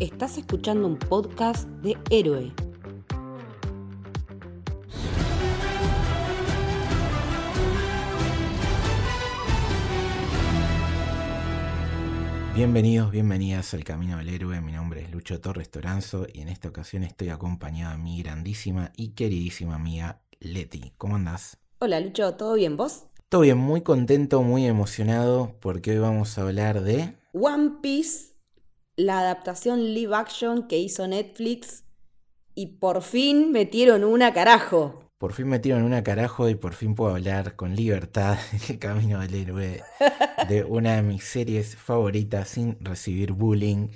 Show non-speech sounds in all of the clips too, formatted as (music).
Estás escuchando un podcast de Héroe. Bienvenidos, bienvenidas al Camino del Héroe. Mi nombre es Lucho Torres Toranzo y en esta ocasión estoy acompañado de mi grandísima y queridísima amiga Leti. ¿Cómo andás? Hola Lucho, ¿todo bien vos? Todo bien, muy contento, muy emocionado porque hoy vamos a hablar de... One Piece, la adaptación live action que hizo Netflix y por fin metieron una carajo. Por fin metieron una carajo y por fin puedo hablar con libertad (laughs) en el camino del héroe de una de mis series favoritas sin recibir bullying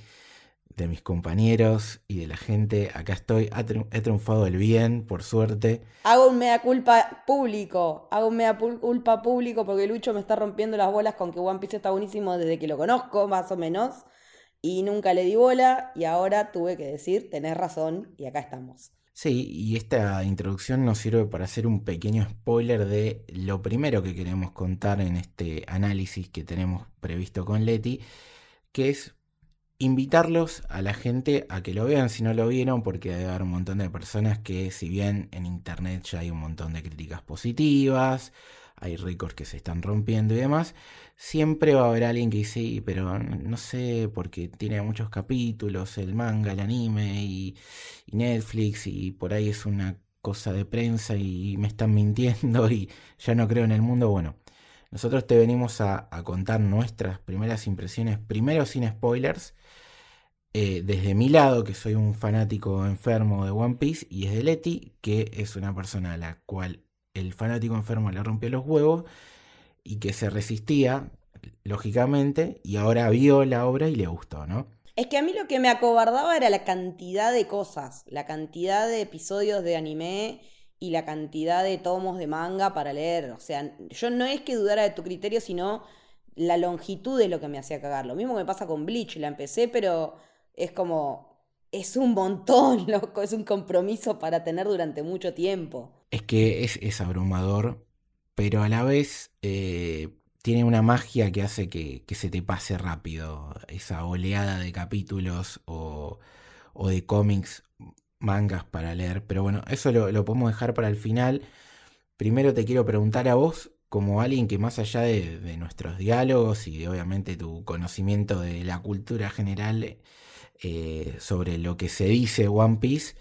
de mis compañeros y de la gente. Acá estoy, he triunfado el bien, por suerte. Hago un mea culpa público, hago un mea culpa público porque Lucho me está rompiendo las bolas con que One Piece está buenísimo desde que lo conozco, más o menos, y nunca le di bola y ahora tuve que decir, tenés razón y acá estamos. Sí, y esta introducción nos sirve para hacer un pequeño spoiler de lo primero que queremos contar en este análisis que tenemos previsto con Leti, que es invitarlos a la gente a que lo vean si no lo vieron, porque debe haber un montón de personas que si bien en internet ya hay un montón de críticas positivas, hay récords que se están rompiendo y demás, siempre va a haber alguien que dice, pero no sé, porque tiene muchos capítulos, el manga, el anime y, Netflix, y por ahí es una cosa de prensa y me están mintiendo (laughs) y ya no creo en el mundo. Bueno, nosotros te venimos a, contar nuestras primeras impresiones, primero sin spoilers, eh, desde mi lado, que soy un fanático enfermo de One Piece, y desde Leti, que es una persona a la cual el fanático enfermo le rompió los huevos y que se resistía, lógicamente, y ahora vio la obra y le gustó, ¿no? Es que a mí lo que me acobardaba era la cantidad de cosas, la cantidad de episodios de anime y la cantidad de tomos de manga para leer. O sea, yo no es que dudara de tu criterio, sino la longitud de lo que me hacía cagar. Lo mismo me pasa con Bleach, la empecé, pero es como, es un montón, (laughs) loco, es un compromiso para tener durante mucho tiempo. Es que es, abrumador, pero a la vez eh, tiene una magia que hace que, se te pase rápido esa oleada de capítulos o, o de cómics mangas para leer. Pero bueno, eso lo, podemos dejar para el final. Primero te quiero preguntar a vos, como alguien que más allá de, nuestros diálogos y de obviamente tu conocimiento de la cultura general eh, sobre lo que se dice One Piece,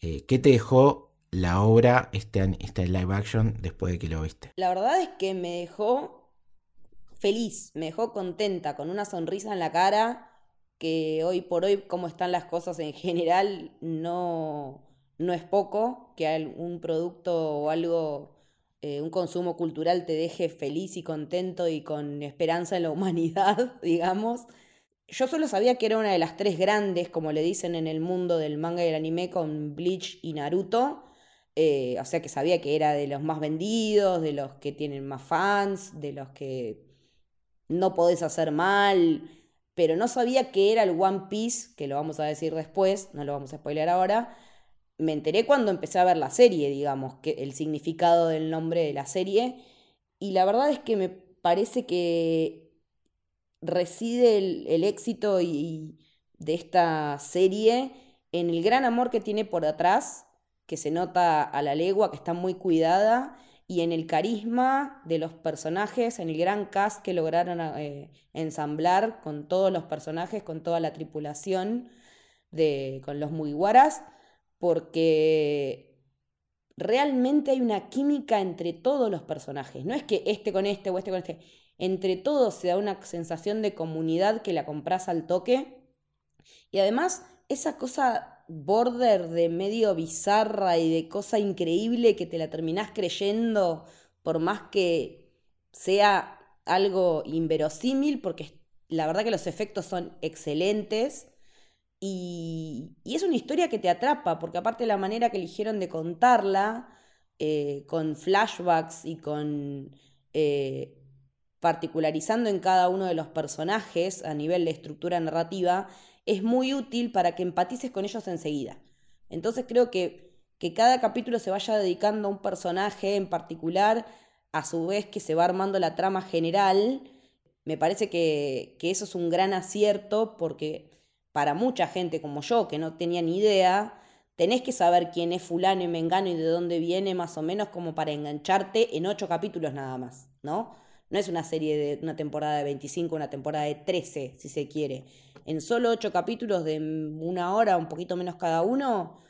eh, ¿qué te dejó la obra, este, este live action, después de que lo viste? La verdad es que me dejó feliz, me dejó contenta, con una sonrisa en la cara que hoy por hoy, como están las cosas en general, no, no es poco, que un producto o algo, eh, un consumo cultural te deje feliz y contento y con esperanza en la (laughs) humanidad, digamos. Yo solo sabía que era una de las tres grandes, como le dicen en el mundo del manga y el anime, con Bleach y Naruto. Eh, o sea que sabía que era de los más vendidos, de los que tienen más fans, de los que no podés hacer mal pero no sabía que era el One Piece, que lo vamos a decir después, no lo vamos a spoiler ahora. Me enteré cuando empecé a ver la serie, digamos, que el significado del nombre de la serie. Y la verdad es que me parece que reside el, éxito y, de esta serie en el gran amor que tiene por atrás, que se nota a la legua, que está muy cuidada y en el carisma de los personajes, en el gran cast que lograron eh, ensamblar con todos los personajes, con toda la tripulación, de, con los Mugiwaras, porque realmente hay una química entre todos los personajes. No es que este con este o este con este. Entre todos se da una sensación de comunidad que la compras al toque. Y además, esa cosa border de medio bizarra y de cosa increíble que te la terminás creyendo por más que sea algo inverosímil, porque la verdad que los efectos son excelentes. Y, es una historia que te atrapa, porque aparte de la manera que eligieron de contarla, eh, con flashbacks y con eh, particularizando en cada uno de los personajes a nivel de estructura narrativa, es muy útil para que empatices con ellos enseguida. Entonces creo que, que cada capítulo se vaya dedicando a un personaje en particular, a su vez que se va armando la trama general, me parece que, que eso es un gran acierto porque para mucha gente como yo, que no tenía ni idea, tenés que saber quién es fulano y mengano y de dónde viene más o menos como para engancharte en ocho capítulos nada más, ¿no? No es una serie de una temporada de 25, una temporada de 13, si se quiere. En solo ocho capítulos de una hora, un poquito menos cada uno,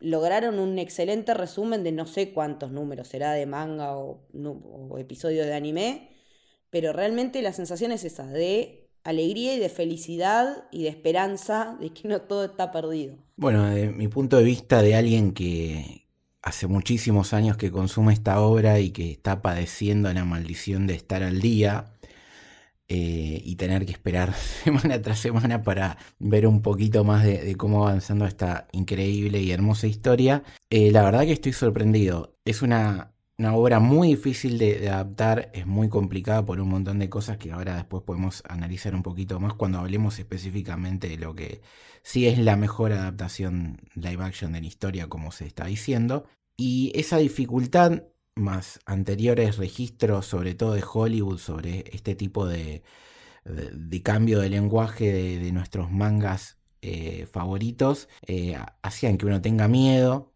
lograron un excelente resumen de no sé cuántos números será de manga o, o episodios de anime, pero realmente la sensación es esa, de alegría y de felicidad y de esperanza de que no todo está perdido. Bueno, de mi punto de vista de alguien que hace muchísimos años que consume esta obra y que está padeciendo la maldición de estar al día eh, y tener que esperar (laughs) semana tras semana para ver un poquito más de, cómo va avanzando esta increíble y hermosa historia, eh, la verdad que estoy sorprendido. Es una una obra muy difícil de, adaptar, es muy complicada por un montón de cosas que ahora después podemos analizar un poquito más cuando hablemos específicamente de lo que sí es la mejor adaptación live action de la historia, como se está diciendo. Y esa dificultad, más anteriores registros, sobre todo de Hollywood, sobre este tipo de, cambio de lenguaje de, nuestros mangas eh, favoritos, eh, hacían que uno tenga miedo,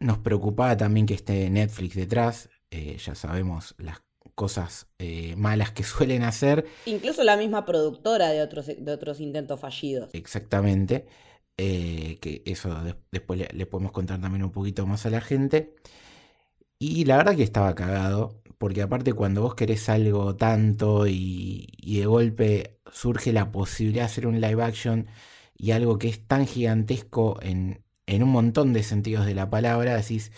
nos preocupaba también que esté Netflix detrás, eh, ya sabemos las cosas eh, malas que (laughs) suelen hacer. Incluso la misma productora de otros, de otros intentos fallidos. Exactamente, eh, que eso después le, podemos contar también un poquito más a la gente. Y la verdad que estaba cagado, porque aparte cuando vos querés algo tanto y, y de golpe surge la posibilidad de hacer un live action y algo que es tan gigantesco en, en un montón de sentidos de la palabra, decís,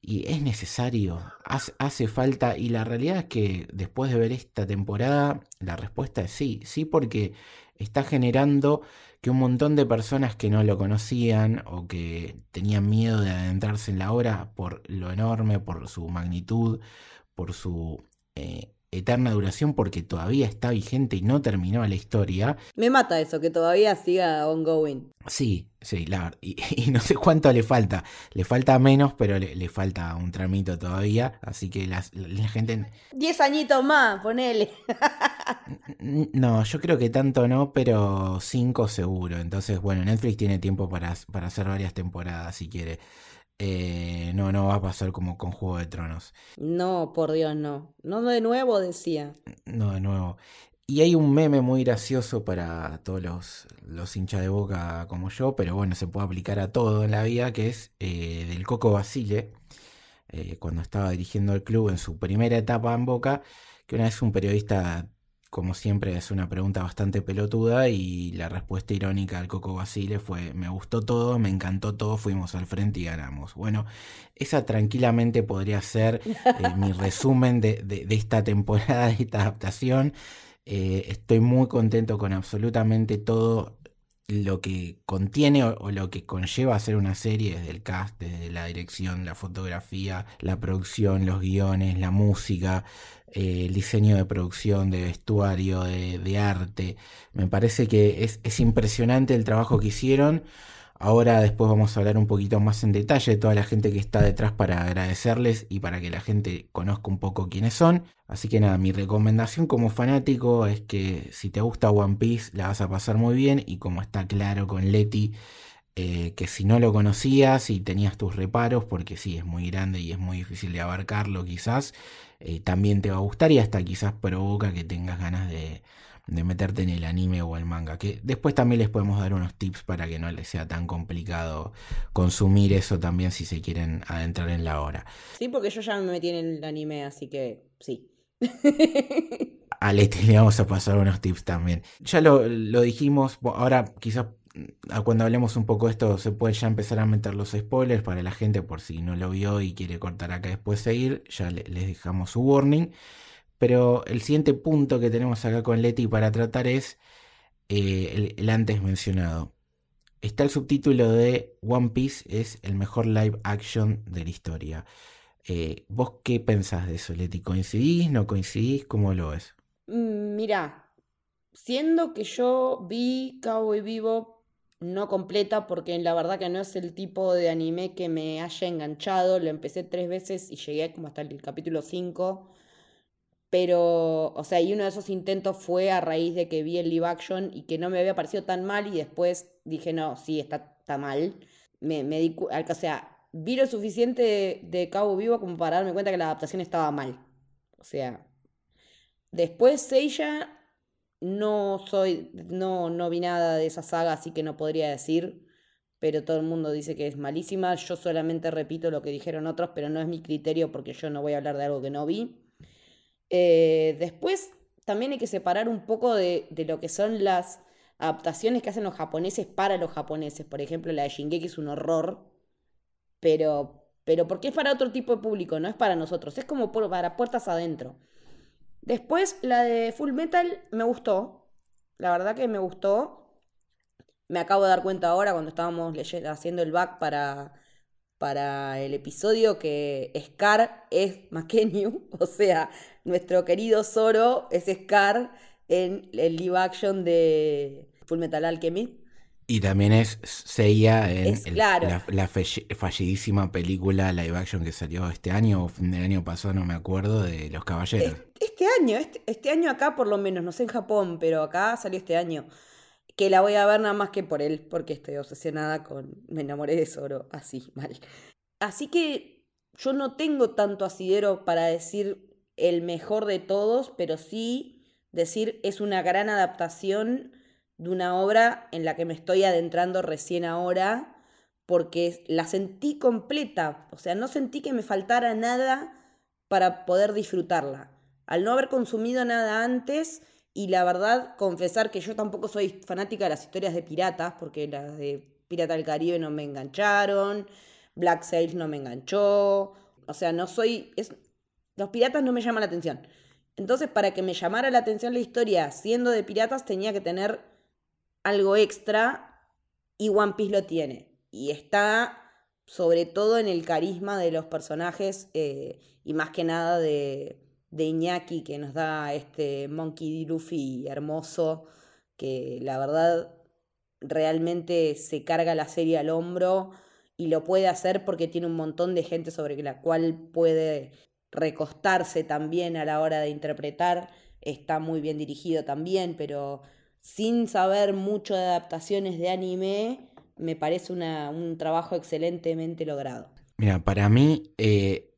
y es necesario, hace, falta, y la realidad es que después de ver esta temporada, la respuesta es sí, sí porque está generando que un montón de personas que no lo conocían o que tenían miedo de adentrarse en la obra por lo enorme, por su magnitud, por su eh, eterna duración porque todavía está vigente y no terminó la historia. Me mata eso, que todavía siga ongoing. Sí, sí, la, y, (laughs) y no sé cuánto le falta. Le falta menos, pero le, falta un tramito todavía. Así que la, gente... Diez añitos más, ponele. (laughs) no, yo creo que tanto no, pero cinco seguro. Entonces, bueno, Netflix tiene tiempo para, para hacer varias temporadas si quiere. Eh, no, no va a pasar como con Juego de Tronos. No, por Dios, no. No de nuevo, decía. No de nuevo. Y hay un meme muy gracioso para todos los, los hinchas de boca como yo, pero bueno, se puede aplicar a todo en la vida, que es eh, del Coco Basile, eh, cuando estaba dirigiendo el club en su primera etapa en Boca, que una vez un periodista como siempre es una pregunta bastante pelotuda y la respuesta irónica al Coco Basile fue me gustó todo, me encantó todo, fuimos al frente y ganamos. Bueno, esa tranquilamente podría ser eh, mi (laughs) resumen de, esta temporada, de esta adaptación. Eh, estoy muy contento con absolutamente todo lo que contiene o, lo que conlleva hacer una serie, desde el cast, desde la dirección, la fotografía, la producción, los guiones, la música, eh, el diseño de producción, de vestuario, de, arte. Me parece que es, impresionante el trabajo que hicieron. Ahora después vamos a hablar un poquito más en detalle de toda la gente que está detrás para agradecerles y para que la gente conozca un poco quiénes son. Así que nada, mi recomendación como fanático es que si te gusta One Piece la vas a pasar muy bien y como está claro con Leti, eh, que si no lo conocías y tenías tus reparos, porque sí, es muy grande y es muy difícil de abarcarlo quizás, eh, también te va a gustar y hasta quizás provoca que tengas ganas de, meterte en el anime o el manga. Que después también les podemos dar unos tips para que no les sea tan complicado consumir eso también si se quieren adentrar en la hora. Sí, porque yo ya me metí en el anime, así que sí. A Leti le vamos a pasar unos tips también. Ya lo, lo dijimos, ahora quizás cuando hablemos un poco de esto se puede ya empezar a meter los spoilers para la gente por si no lo vio y quiere cortar acá después seguir, ya les dejamos su warning. Pero el siguiente punto que tenemos acá con Leti para tratar es eh, el, antes mencionado. Está el subtítulo de One Piece es el mejor live action de la historia. Eh, ¿Vos qué pensás de eso, Leti? ¿Coincidís? ¿No coincidís? ¿Cómo lo ves? Mm, mira, siendo que yo vi Cowboy Vivo no completa porque la verdad que no es el tipo de anime que me haya enganchado. Lo empecé tres veces y llegué como hasta el capítulo 5. Pero, o sea, y uno de esos intentos fue a raíz de que vi el live action y que no me había parecido tan mal y después dije, no, sí, está, está mal. Me, me di, o sea, vi lo suficiente de, Cabo Vivo como para darme cuenta que la adaptación estaba mal. O sea, después Seiya no soy, no, no vi nada de esa saga, así que no podría decir, pero todo el mundo dice que es malísima. Yo solamente repito lo que dijeron otros, pero no es mi criterio porque yo no voy a hablar de algo que no vi. Eh, después también hay que separar un poco de, de, lo que son las adaptaciones que hacen los japoneses para los japoneses. Por ejemplo, la de Shingeki es un horror pero, pero porque es para otro tipo de público, no es para nosotros, es como para puertas adentro. Después, la de Full Metal me gustó, la verdad que me gustó. Me acabo de dar cuenta ahora cuando estábamos haciendo el back para, para el episodio que Scar es McKenny, (laughs) o sea, nuestro querido Zoro es Scar en el live action de Full Metal Alchemist. Y también es Seiya en la, fallidísima película live action que salió este año o del año pasado, no me acuerdo, de Los Caballeros. Este, año, este, este, año acá por lo menos, no sé en Japón, pero acá salió este año. Que la voy a ver nada más que por él, porque estoy obsesionada con. Me enamoré de Zoro, así, mal. Así que yo no tengo tanto asidero para decir el mejor de todos, pero sí decir es una gran adaptación de una obra en la que me estoy adentrando recién ahora, porque la sentí completa, o sea, no sentí que me faltara nada para poder disfrutarla. Al no haber consumido nada antes y la verdad confesar que yo tampoco soy fanática de las historias de piratas, porque las de Pirata del Caribe no me engancharon, Black Sails no me enganchó, o sea, no soy... Es, los piratas no me llaman la atención. Entonces, para que me llamara la atención la historia siendo de piratas, tenía que tener algo extra y One Piece lo tiene. Y está sobre todo en el carisma de los personajes eh, y más que nada de, de Iñaki que nos da este Monkey D. Luffy hermoso que la verdad realmente se carga la serie al hombro y lo puede hacer porque tiene un montón de gente sobre la cual puede recostarse también a la hora de interpretar. Está muy bien dirigido también, pero sin saber mucho de adaptaciones de anime, me parece un trabajo excelentemente logrado. Mira, para mí eh,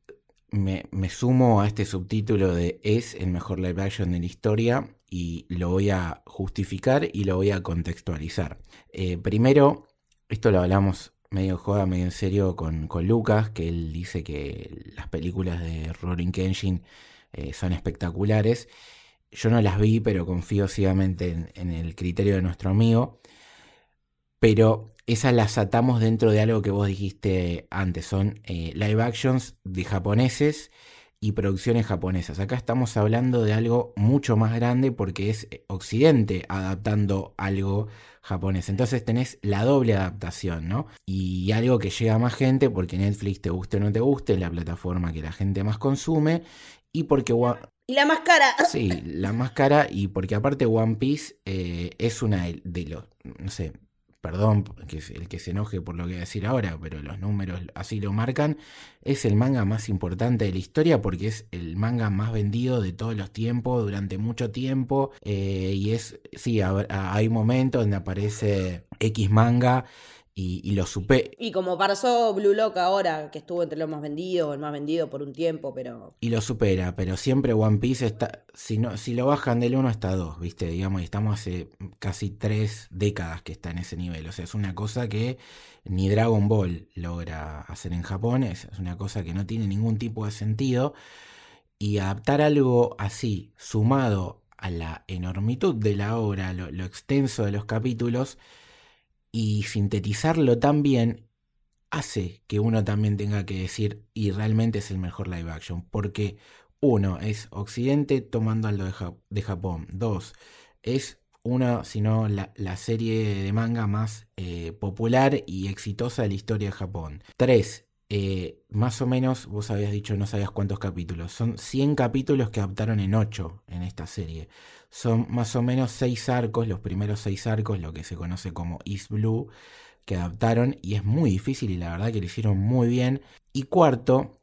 me, sumo a este subtítulo de es el mejor live action de la historia y lo voy a justificar y lo voy a contextualizar. Eh, primero, esto lo hablamos medio joda, medio en serio con, con, Lucas, que él dice que las películas de Roaring Kenshin eh, son espectaculares yo no las vi, pero confío ciegamente en, el criterio de nuestro amigo. Pero esas las atamos dentro de algo que vos dijiste antes. Son eh, live actions de japoneses y producciones japonesas. Acá estamos hablando de algo mucho más grande porque es Occidente adaptando algo japonés. Entonces tenés la doble adaptación, ¿no? Y algo que llega a más gente porque Netflix te guste o no te guste, es la plataforma que la gente más consume y porque y la más cara. Sí, la más cara y porque aparte One Piece eh, es una de los, no sé, perdón que el que se enoje por lo que voy a decir ahora, pero los números así lo marcan, es el manga más importante de la historia porque es el manga más vendido de todos los tiempos durante mucho tiempo eh, y es, sí, hay momentos donde aparece X manga y, lo supe. Y como pasó Blue Lock ahora, que estuvo entre los más vendidos, el más vendido por un tiempo, pero. Y lo supera, pero siempre One Piece está. Si, no, si lo bajan del 1 hasta 2, ¿viste? Digamos, y estamos hace casi tres décadas que está en ese nivel. O sea, es una cosa que ni Dragon Ball logra hacer en Japón. Es, una cosa que no tiene ningún tipo de sentido. Y adaptar algo así, sumado a la enormitud de la obra, lo extenso de los capítulos y sintetizarlo tan bien hace que uno también tenga que decir y realmente es el mejor live action porque uno es Occidente tomando algo de, Japón dos es una sino la, la serie de manga más eh, popular y exitosa de la historia de Japón tres eh, más o menos, vos habías dicho, no sabías cuántos capítulos. Son 100 capítulos que adaptaron en 8 en esta serie. Son más o menos 6 arcos, los primeros 6 arcos, lo que se conoce como East Blue, que adaptaron y es muy difícil y la verdad que lo hicieron muy bien. Y cuarto,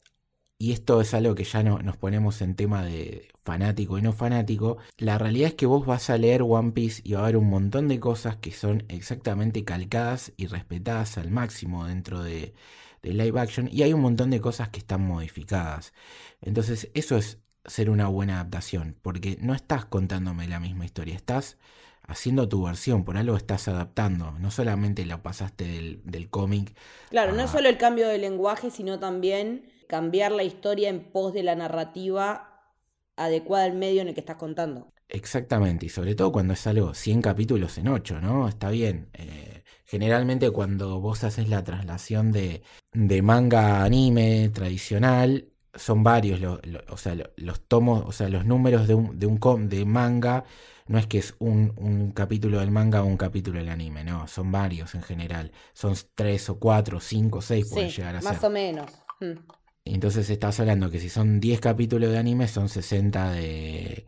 y esto es algo que ya no, nos ponemos en tema de fanático y no fanático, la realidad es que vos vas a leer One Piece y va a haber un montón de cosas que son exactamente calcadas y respetadas al máximo dentro de, de live action y hay un montón de cosas que están modificadas. Entonces eso es ser una buena adaptación, porque no estás contándome la misma historia, estás haciendo tu versión, por algo estás adaptando, no solamente lo pasaste del, del cómic. Claro, no es solo el cambio de lenguaje, sino también cambiar la historia en pos de la narrativa adecuada al medio en el que estás contando. Exactamente, y sobre todo cuando es algo 100 capítulos en 8, ¿no? Está bien. Eh, generalmente cuando vos haces la traslación de, de manga a anime tradicional, son varios, o sea, los tomos, o sea, los números de un, de un de manga, no es que es un, un, capítulo del manga o un capítulo del anime, no, son varios en general. Son tres o cuatro, cinco, seis pueden llegar a ser. Más o menos. Mm. Entonces estás hablando que si son 10 capítulos de anime, son 60 de,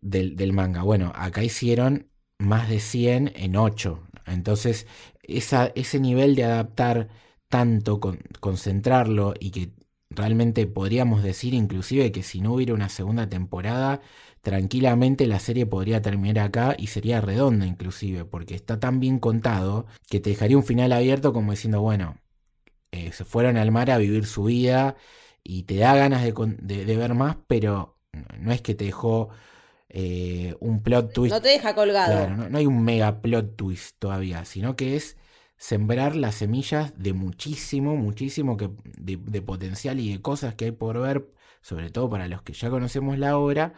del, manga. Bueno, acá hicieron más de 100 en 8. Entonces, esa, ese nivel de adaptar tanto, con, concentrarlo y que realmente podríamos decir inclusive que si no hubiera una segunda temporada, tranquilamente la serie podría terminar acá y sería redonda inclusive, porque está tan bien contado que te dejaría un final abierto como diciendo, bueno, eh, se fueron al mar a vivir su vida y te da ganas de, ver más, pero no es que te dejó eh, un plot twist. No te deja colgado. no, hay un mega plot twist todavía, sino que es sembrar las semillas de muchísimo, muchísimo que, de, potencial y de cosas que hay por ver, sobre todo para los que ya conocemos la obra,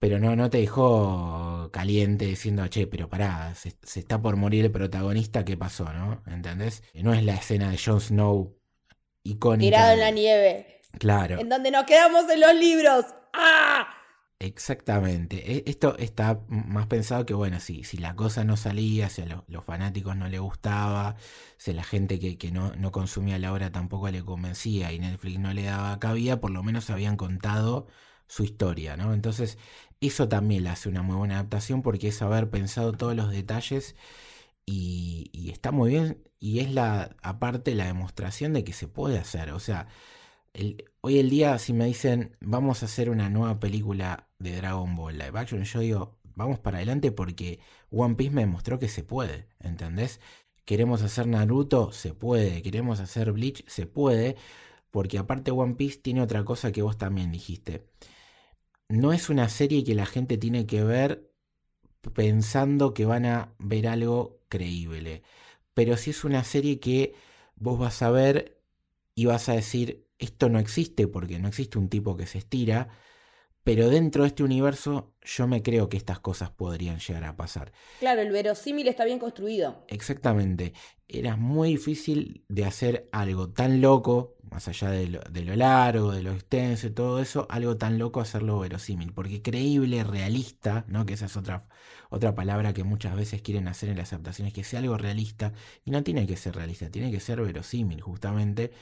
pero no, no te dejó caliente diciendo, che, pero pará, se, está por morir el protagonista, ¿qué pasó, no? ¿Entendés? No es la escena de Jon Snow icónica. Tirado en la nieve. Claro. En donde nos quedamos en los libros. ¡Ah! Exactamente. E, esto está más pensado que, bueno, si, si la cosa no salía, si a los, fanáticos no le gustaba, si a la gente que, que no, no, consumía la obra tampoco le convencía y Netflix no le daba cabida, por lo menos habían contado su historia, ¿no? Entonces, eso también le hace una muy buena adaptación porque es haber pensado todos los detalles y, y está muy bien y es la, aparte, la demostración de que se puede hacer. O sea, hoy el día si me dicen vamos a hacer una nueva película de Dragon Ball live action, yo digo vamos para adelante porque One Piece me demostró que se puede, ¿entendés? Queremos hacer Naruto, se puede, queremos hacer Bleach, se puede, porque aparte One Piece tiene otra cosa que vos también dijiste. No es una serie que la gente tiene que ver pensando que van a ver algo creíble, pero sí es una serie que vos vas a ver y vas a decir, esto no existe porque no existe un tipo que se estira, pero dentro de este universo yo me creo que estas cosas podrían llegar a pasar. Claro, el verosímil está bien construido. Exactamente. Era muy difícil de hacer algo tan loco, más allá de lo, de lo largo, de lo extenso y todo eso, algo tan loco hacerlo verosímil. Porque creíble, realista, ¿no? Que esa es otra, otra palabra que muchas veces quieren hacer en las adaptaciones, que sea algo realista. Y no tiene que ser realista, tiene que ser verosímil, justamente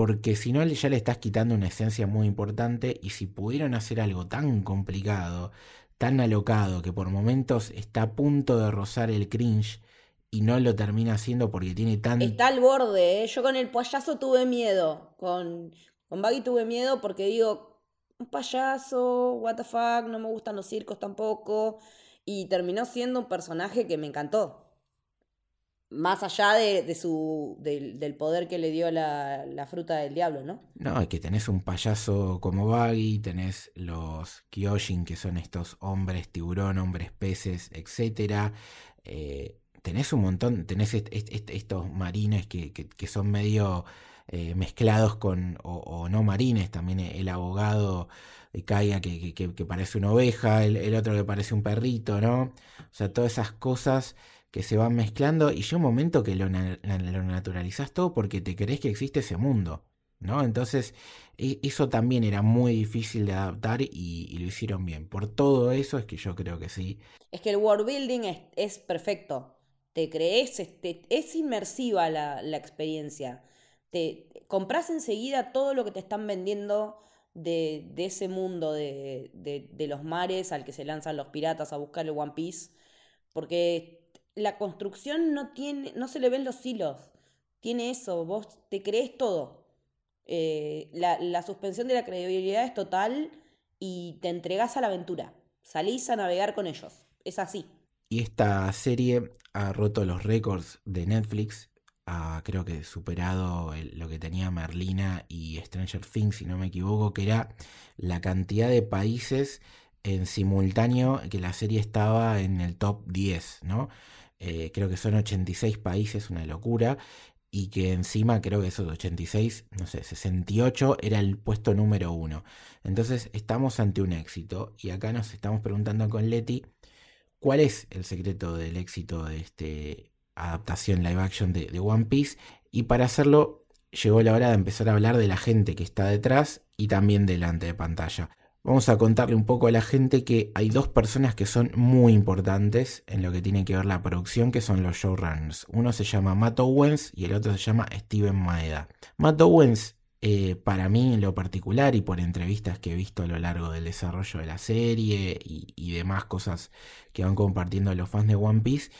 porque si no ya le estás quitando una esencia muy importante y si pudieron hacer algo tan complicado, tan alocado, que por momentos está a punto de rozar el cringe y no lo termina haciendo porque tiene tan... Está al borde, ¿eh? yo con el payaso tuve miedo, con, con Baggy tuve miedo porque digo, un payaso, what the fuck, no me gustan los circos tampoco, y terminó siendo un personaje que me encantó más allá de, su, del, poder que le dio la, fruta del diablo, ¿no? No, es que tenés un payaso como Baggy, tenés los Kyoshin, que son estos hombres tiburón, hombres peces, etc. Eh, tenés un montón, tenés estos marines que, son medio eh, mezclados con, o, no marines, también el abogado de Kaya que, que, parece una oveja, el otro que parece un perrito, ¿no? O sea, todas esas cosas que se van mezclando y llega un momento que lo, naturalizás todo porque te crees que existe ese mundo, ¿no? Entonces, e, eso también era muy difícil de adaptar y, lo hicieron bien. Por todo eso es que yo creo que sí. Es que el world building es, perfecto. Te crees, es inmersiva la, experiencia. Te compras enseguida todo lo que te están vendiendo de, ese mundo de, de, los mares al que se lanzan los piratas a buscar el One Piece. Porque la construcción no tiene, no se le ven los hilos. Tiene eso, vos te crees todo. Eh, la, la suspensión de la credibilidad es total y te entregas a la aventura. Salís a navegar con ellos. Es así. Y esta serie ha roto los récords de Netflix. Ha, creo que superado lo que tenía Merlina y Stranger Things, si no me equivoco, que era la cantidad de países en simultáneo que la serie estaba en el top 10, ¿no? Eh, creo que son 86 países, una locura. Y que encima creo que esos 86, no sé, 68 era el puesto número uno. Entonces estamos ante un éxito. Y acá nos estamos preguntando con Leti cuál es el secreto del éxito de este adaptación live action de, de One Piece. Y para hacerlo, llegó la hora de empezar a hablar de la gente que está detrás y también delante de pantalla. Vamos a contarle un poco a la gente que hay dos personas que son muy importantes en lo que tiene que ver la producción, que son los showrunners. Uno se llama Matt Owens y el otro se llama Steven Maeda. Matt Owens, eh, para mí en lo particular y por entrevistas que he visto a lo largo del desarrollo de la serie y, demás cosas que van compartiendo los fans de One Piece,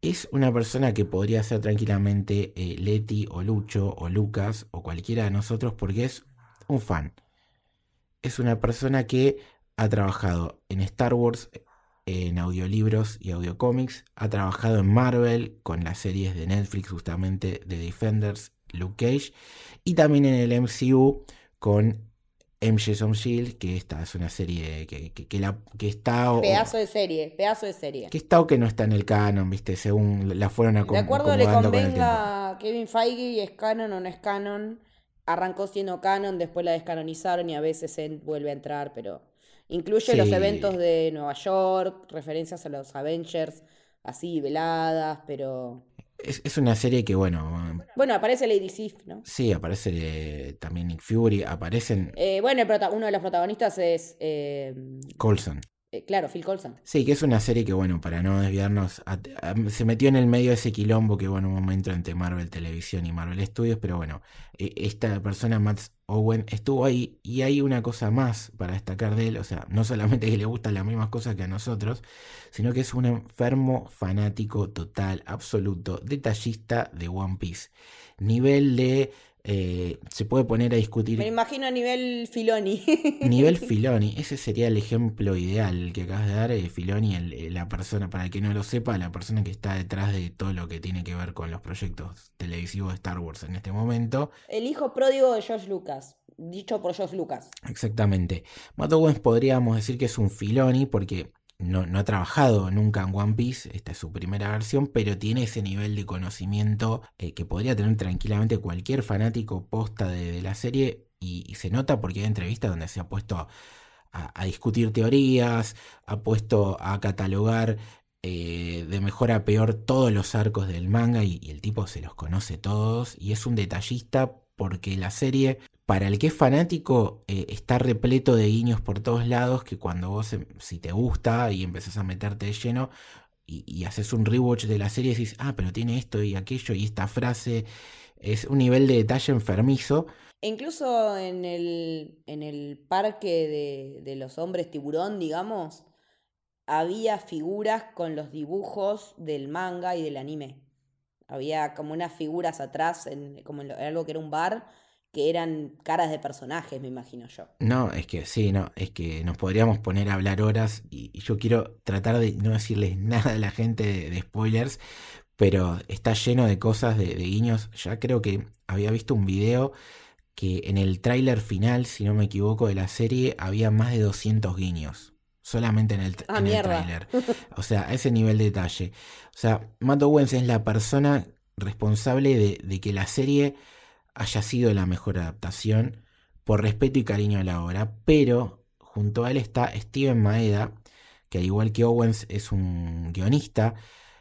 es una persona que podría ser tranquilamente eh, Leti o Lucho o Lucas o cualquiera de nosotros porque es un fan es una persona que ha trabajado en Star Wars, en audiolibros y audiocómics, ha trabajado en Marvel con las series de Netflix justamente de Defenders, Luke Cage, y también en el MCU con MJ on Shield, que esta es una serie que, que, que la, que está o, Pedazo de serie, pedazo de serie. que está o que no está en el canon, viste, según la fueron De acom- acuerdo le acomodando con convenga a Kevin Feige, es canon o no es canon. Arrancó siendo canon, después la descanonizaron y a veces vuelve a entrar, pero incluye los eventos de Nueva York, referencias a los Avengers, así veladas, pero... Es, es una serie que, bueno, Bueno, aparece Lady Sif, ¿no? sí, aparece eh, también Nick Fury, aparecen Eh, bueno, uno de los protagonistas es, eh, Coulson. Eh, claro, Phil Coulson. Sí, que es una serie que, bueno, para no desviarnos, se metió en el medio de ese quilombo que, bueno, un momento entre Marvel Televisión y Marvel Studios, pero bueno, eh, esta persona, Matt Owen, estuvo ahí y hay una cosa más para destacar de él, o sea, no solamente que le gustan las mismas cosas que a nosotros, sino que es un enfermo fanático total, absoluto, detallista de One Piece. Nivel de... eh, se puede poner a discutir Me imagino a nivel Filoni. (laughs) Nivel (laughs) Filoni, ese sería el ejemplo ideal que acabas de dar. eh, Filoni, el- eh, la persona, para el que no lo sepa, la persona que está detrás de todo lo que tiene que ver con los proyectos televisivos de Star Wars en este momento. El hijo pródigo de George Lucas, dicho por George Lucas. Exactamente. Matt Owens podríamos decir que es un Filoni porque no, ha trabajado nunca en One Piece, esta es su primera versión, pero tiene ese nivel de conocimiento eh, que podría tener tranquilamente cualquier fanático posta de, la serie y, se nota porque hay entrevistas donde se ha puesto a, a discutir teorías, ha puesto a catalogar eh, de mejor a peor todos los arcos del manga y, y el tipo se los conoce todos y es un detallista porque la serie para el que es fanático, eh, está repleto de guiños por todos lados que cuando vos, em- si te gusta y empezás a meterte de lleno y, haces un rewatch de la serie, decís, ah, pero tiene esto y aquello y esta frase, es un nivel de detalle enfermizo. E incluso en el, en el parque de, de los hombres tiburón, digamos, había figuras con los dibujos del manga y del anime. Había como unas figuras atrás, en, como en algo que era un bar, que eran caras de personajes, me imagino yo. No, es que sí, no, es que nos podríamos poner a hablar horas y, y yo quiero tratar de no decirles (laughs) nada a la gente de, de spoilers, pero está lleno de cosas, de, de guiños. Ya creo que había visto un video que en el tráiler final, si no me equivoco, de la serie había más de 200 guiños. Solamente en el, Ah, en el tráiler. (laughs) O sea, a ese nivel de detalle. O sea, Matt Owens es la persona responsable de, de que la serie haya sido la mejor adaptación por respeto y cariño a la obra, pero junto a él está Steven Maeda, que al igual que Owens es un guionista,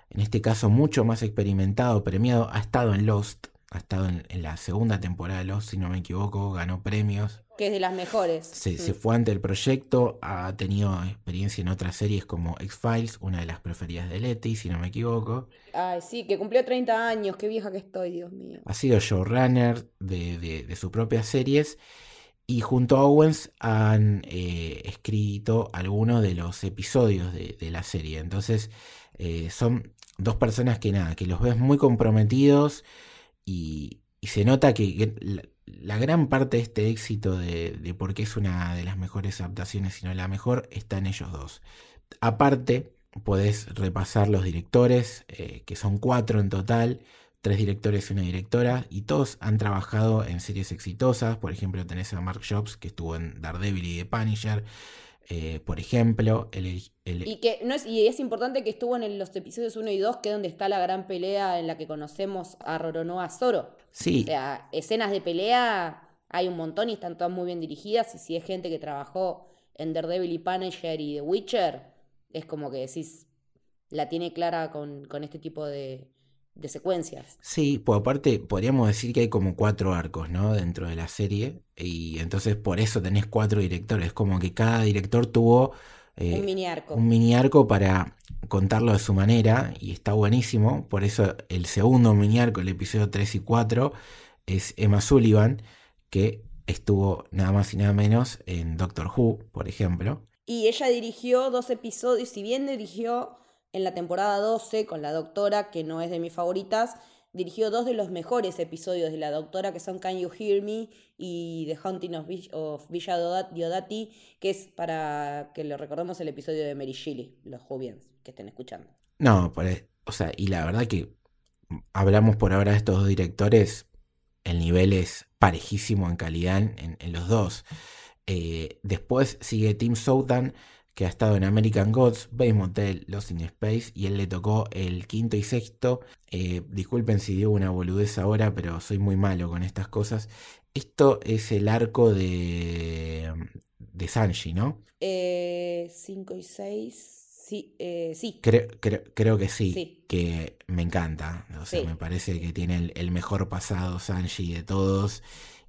en este caso mucho más experimentado, premiado, ha estado en Lost, ha estado en, en la segunda temporada de Lost, si no me equivoco, ganó premios, Que es de las mejores. se, se Mm. fue ante el proyecto, ha tenido experiencia en otras series como X-Files, una de las preferidas de Letty, si no me equivoco. Ay, sí, que cumplió 30 años, qué vieja que estoy, Dios mío. Ha sido showrunner de, de, de sus propias series y junto a Owens han eh, escrito algunos de los episodios de, de la serie. Entonces eh, son dos personas que nada, que los ves muy comprometidos y, y se nota que, que la- gran parte de este éxito de, de por qué es una de las mejores adaptaciones, sino la mejor, está en ellos dos. Aparte, podés repasar los directores, eh, que son cuatro en total, tres directores y una directora, y todos han trabajado en series exitosas. Por ejemplo, tenés a Mark Jobs, que estuvo en Daredevil y The Punisher. Eh, por ejemplo, el, el- Y que no es, y es importante que estuvo en los episodios 1 y 2, que es donde está la gran pelea en la que conocemos a Roronoa Zoro. sí, O sea, escenas de pelea hay un montón y están todas muy bien dirigidas. Y si es gente que trabajó en Daredevil y Punisher y The Witcher, es como que decís, la tiene clara con, con este tipo de, de secuencias. Sí, pues aparte podríamos decir que hay como cuatro arcos, ¿no? Dentro de la serie. Y entonces por eso tenés cuatro directores. Como que cada director tuvo eh, un mini arco. un mini arco para contarlo de su manera. Y está buenísimo. Por eso el segundo mini arco, el episodio 3 y 4, es Emma Sullivan, que estuvo nada más y nada menos en Doctor Who, por ejemplo. Y ella dirigió dos episodios, si bien dirigió en la temporada 12 con la doctora, que no es de mis favoritas, dirigió dos de los mejores episodios de la doctora, que son Can You Hear Me y The Haunting of, Vill- of Villa Dioda- Diodati, que es para que lo recordemos el episodio de Mary Shelley, los Jubians que estén escuchando. No, pare- o sea, y la verdad que hablamos por ahora de estos dos directores, el nivel es parejísimo en calidad en, los dos. Eh, después sigue Tim Southern, que ha estado en American Gods, Bates Motel, Lost in Space, y él le tocó el quinto y sexto. Eh, disculpen si digo una boludez ahora, pero soy muy malo con estas cosas. Esto es el arco de, de Sanji, ¿no? 5 Eh, y 6, sí, eh, sí. Creo, creo, creo que sí, Sí. que me encanta. O sea, Sí. me parece que tiene el, el mejor pasado Sanji de todos.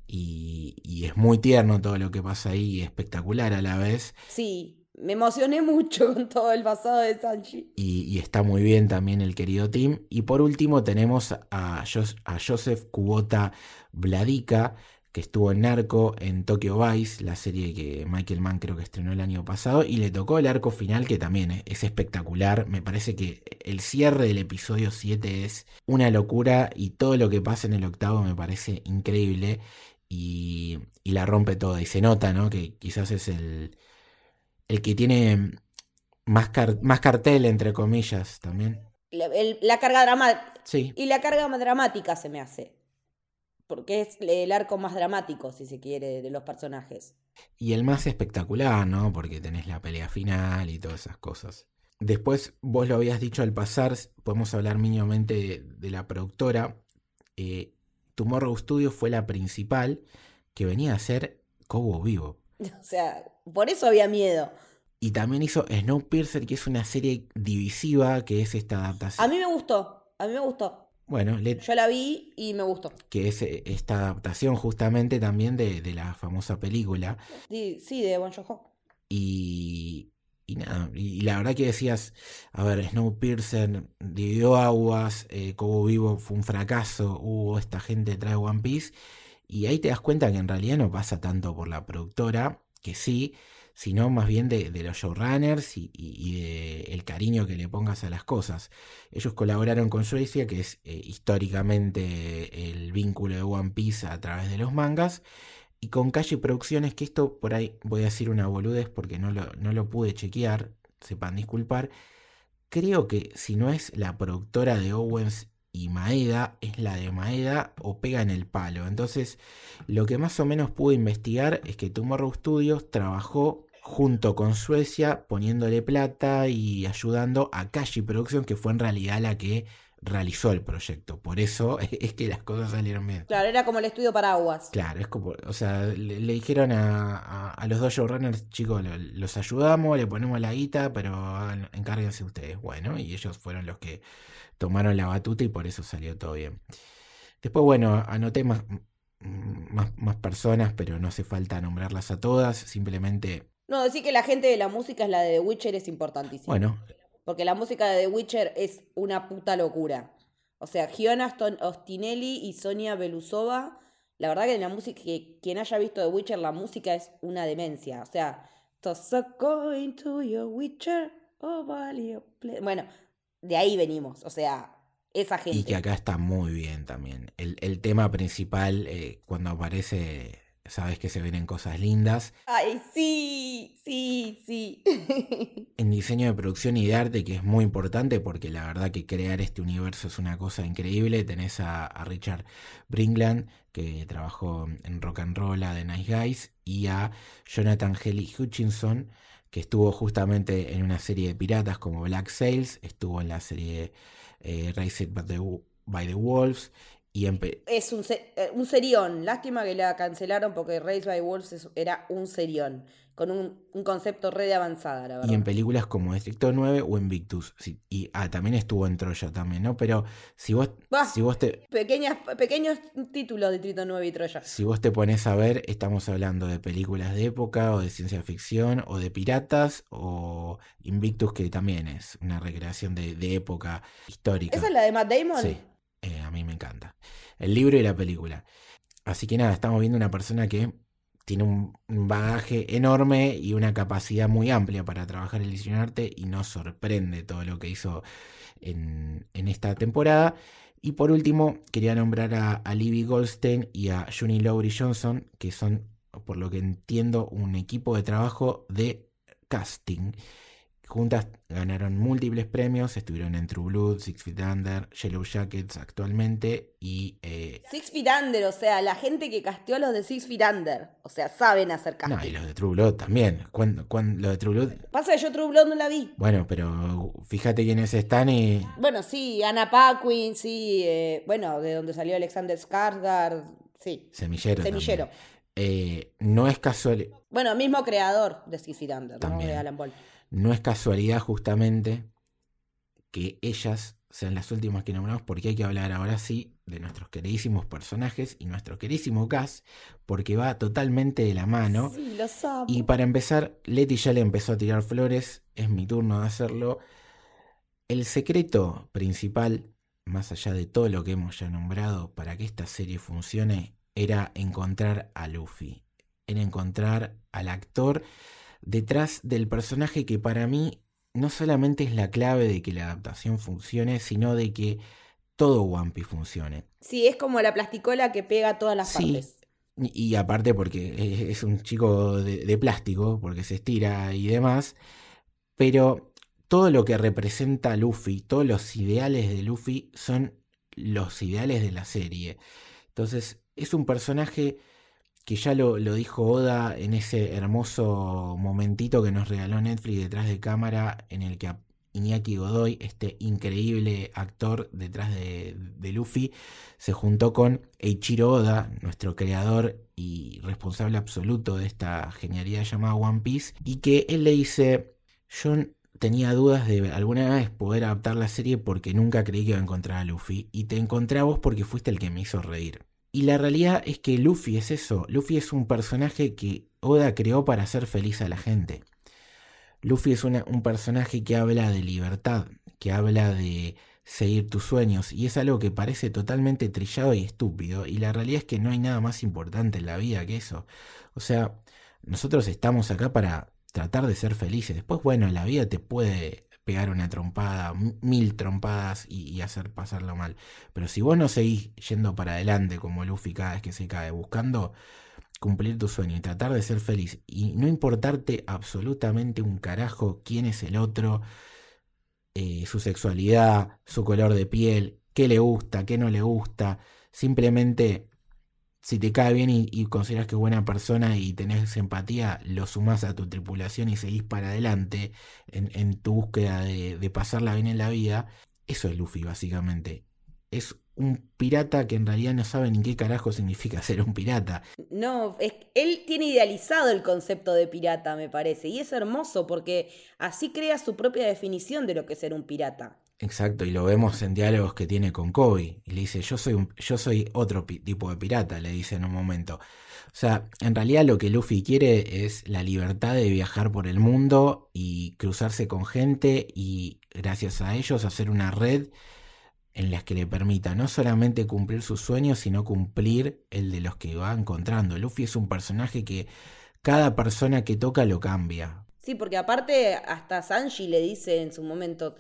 Y, y es muy tierno todo lo que pasa ahí y espectacular a la vez. Sí, me emocioné mucho (laughs) con todo el pasado de Sanji. Y, está muy bien también el querido Tim. Y por último tenemos a, Jos- a Joseph Kubota Vladica, que estuvo en Narco, en Tokyo Vice, la serie que Michael Mann creo que estrenó el año pasado, y le tocó el arco final que también es, es espectacular. Me parece que el cierre del episodio 7 es una locura y todo lo que pasa en el octavo me parece increíble y, y la rompe toda. Y se nota, ¿no? Que quizás es el, el que tiene más, car- más cartel, entre comillas, también. La, el- la carga dramática. Sí, Y la carga más dramática se me hace. Porque es el arco más dramático, si se quiere, de los personajes. y el más espectacular, ¿no? Porque tenés la pelea final y todas esas cosas. Después, vos lo habías dicho al pasar, podemos hablar mínimamente de, de la productora. Eh, Tomorrow Studio fue la principal que venía a ser Cobo Vivo. (laughs) O sea, por eso había miedo. Y también hizo Snowpiercer, que es una serie divisiva, que es esta A adaptación. mí me gustó, a mí me gustó. Bueno, le- Yo la vi y me gustó. que es eh, esta adaptación justamente también de, de la famosa película. Sí, sí de Bon Joon-ho. Y, y nada, y, la verdad que decías, a ver, Snowpiercer dividió aguas, eh, Cobo Vivo fue un fracaso, hubo esta gente detrás de One Piece, y ahí te das cuenta que en realidad no pasa tanto por la productora, que sí, sino más bien de, los showrunners y, y, el cariño que le pongas a las cosas. Ellos colaboraron con Suecia, que es eh, históricamente el vínculo de One Piece a través de los mangas, y con Calle Producciones, que esto por ahí voy a decir una boludez porque no lo, no lo pude chequear, sepan disculpar. Creo que si no es la productora de Owens y Maeda, es la de Maeda o pega en el palo. Entonces, lo que más o menos pude investigar es que Tomorrow Studios trabajó junto con Suecia poniéndole plata y ayudando a Kashi Production, que fue en realidad la que realizó el proyecto. Por eso (laughs) es que las cosas salieron bien. Claro, era como el estudio paraguas. Claro, es como, o sea, le, le dijeron a, a- a los dos showrunners, chicos, lo- los ayudamos, le ponemos la guita, pero hagan- encárguense ustedes. Bueno, y ellos fueron los que tomaron la batuta y por eso salió todo bien. Después, bueno, anoté más, más, más personas, pero no hace falta nombrarlas a todas, simplemente, No, decir que la gente de la música es la de The Witcher es importantísimo. bueno, Porque la música de The Witcher es una puta locura. O sea, Giona Ostinelli y Sonia Belusova, la verdad que la música, que quien haya visto The Witcher, la música es una demencia. O sea, "Toss a coin to your Witcher, oh, vale, ple-". Bueno, de ahí venimos. O sea, esa gente. Y que acá está muy bien también. El, el tema principal, eh, cuando aparece, sabes que se vienen cosas lindas. Ay, sí, sí, sí. (laughs) en diseño de producción y de arte, que es muy importante porque la verdad que crear este universo es una cosa increíble. Tenés a, a Richard Bringland, que trabajó en Rock and Roll, a The Nice Guys, y a Jonathan Helly Hutchinson, que estuvo justamente en una serie de piratas como Black Sails, estuvo en la serie eh, Raised by the, by the Wolves. Y es un, eh, un serión. Lástima que la cancelaron porque Raised by Wolves era un serión. Con un, un, concepto re de avanzada, la verdad. Y en películas como Distrito 9 o Invictus. Sí, y ah, también estuvo en Troya también, ¿no? Pero si vos, si vos te. Pequeñas, pequeños títulos de Distrito 9 y Troya. Si vos te pones a ver, estamos hablando de películas de época, o de ciencia ficción, o de piratas, o Invictus, que también es una recreación de, de época histórica. ¿Esa es la de Matt Damon? Sí. Eh, a mí me encanta. El libro y la película. Así que nada, estamos viendo una persona que tiene un bagaje enorme y una capacidad muy amplia para trabajar el diseño arte y nos sorprende todo lo que hizo en, esta temporada. Y por último, quería nombrar a, a Libby Goldstein y a Juni Lowry Johnson, que son, por lo que entiendo, un equipo de trabajo de casting. Juntas ganaron múltiples premios, estuvieron en True Blood, Six Feet Under, Yellow Jackets actualmente y... Eh... Six Feet Under, o sea, la gente que casteó los de Six Feet Under, o sea, saben hacer casting. No, y los de True Blood también. ¿Cuándo, cuándo, de True Blood? Pasa que yo True Blood no la vi. Bueno, pero fíjate quiénes están y... Bueno, sí, Anna Paquin, sí, eh, bueno, de donde salió Alexander Skarsgård, sí. Semillero. Semillero. Eh, no es casual. Bueno, mismo creador de Six Feet Under, ¿no? De Alan Paul. No es casualidad justamente que ellas sean las últimas que nombramos porque hay que hablar ahora sí de nuestros queridísimos personajes y nuestro queridísimo cast porque va totalmente de la mano. Sí, lo sabe. Y para empezar, Leti ya le empezó a tirar flores, es mi turno de hacerlo. El secreto principal, más allá de todo lo que hemos ya nombrado, para que esta serie funcione, era encontrar a Luffy, era encontrar al actor detrás del personaje que para mí no solamente es la clave de que la adaptación funcione, sino de que todo One Piece funcione. Sí, es como la plasticola que pega todas las sí. partes. Y aparte porque es un chico de, de, plástico, porque se estira y demás, pero todo lo que representa Luffy, todos los ideales de Luffy son los ideales de la serie. Entonces es un personaje que ya lo, lo, dijo Oda en ese hermoso momentito que nos regaló Netflix detrás de cámara, en el que Iñaki Godoy, este increíble actor detrás de, Luffy, se juntó con Eiichiro Oda, nuestro creador y responsable absoluto de esta genialidad llamada One Piece, y que él le dice, yo tenía dudas de alguna vez poder adaptar la serie porque nunca creí que iba a encontrar a Luffy, y te encontré a vos porque fuiste el que me hizo reír. Y la realidad es que Luffy es eso. Luffy es un personaje que Oda creó para hacer feliz a la gente. Luffy es un personaje que habla de libertad, que habla de seguir tus sueños, y es algo que parece totalmente trillado y estúpido, y la realidad es que no hay nada más importante en la vida que eso. O sea, nosotros estamos acá para tratar de ser felices. Después, bueno, la vida te puede pegar una trompada, mil trompadas y, hacer pasarlo mal. Pero si vos no seguís yendo para adelante como Luffy cada vez que se cae, buscando cumplir tu sueño y tratar de ser feliz y no importarte absolutamente un carajo quién es el otro, eh, su sexualidad, su color de piel, qué le gusta, qué no le gusta, simplemente si te cae bien y, consideras que es buena persona y tenés empatía, lo sumás a tu tripulación y seguís para adelante en, en tu búsqueda de, de, pasarla bien en la vida. Eso es Luffy, básicamente. Es un pirata que en realidad no sabe ni qué carajo significa (laughs) ser un pirata. No, es, él tiene idealizado el concepto de pirata, me parece. Y es hermoso porque así crea su propia definición de lo que es ser un pirata. Exacto, y lo vemos en diálogos que tiene con Kobe. Y le dice, yo soy, un, yo soy otro tipo de pirata, le dice en un momento. O sea, en realidad lo que Luffy quiere es la libertad de viajar por el mundo y cruzarse con gente y gracias a ellos hacer una red en la que le permita no solamente cumplir sus sueños, sino cumplir el de los que va encontrando. Luffy es un personaje que cada persona que toca lo cambia. Sí, porque aparte hasta Sanji le dice en su momento,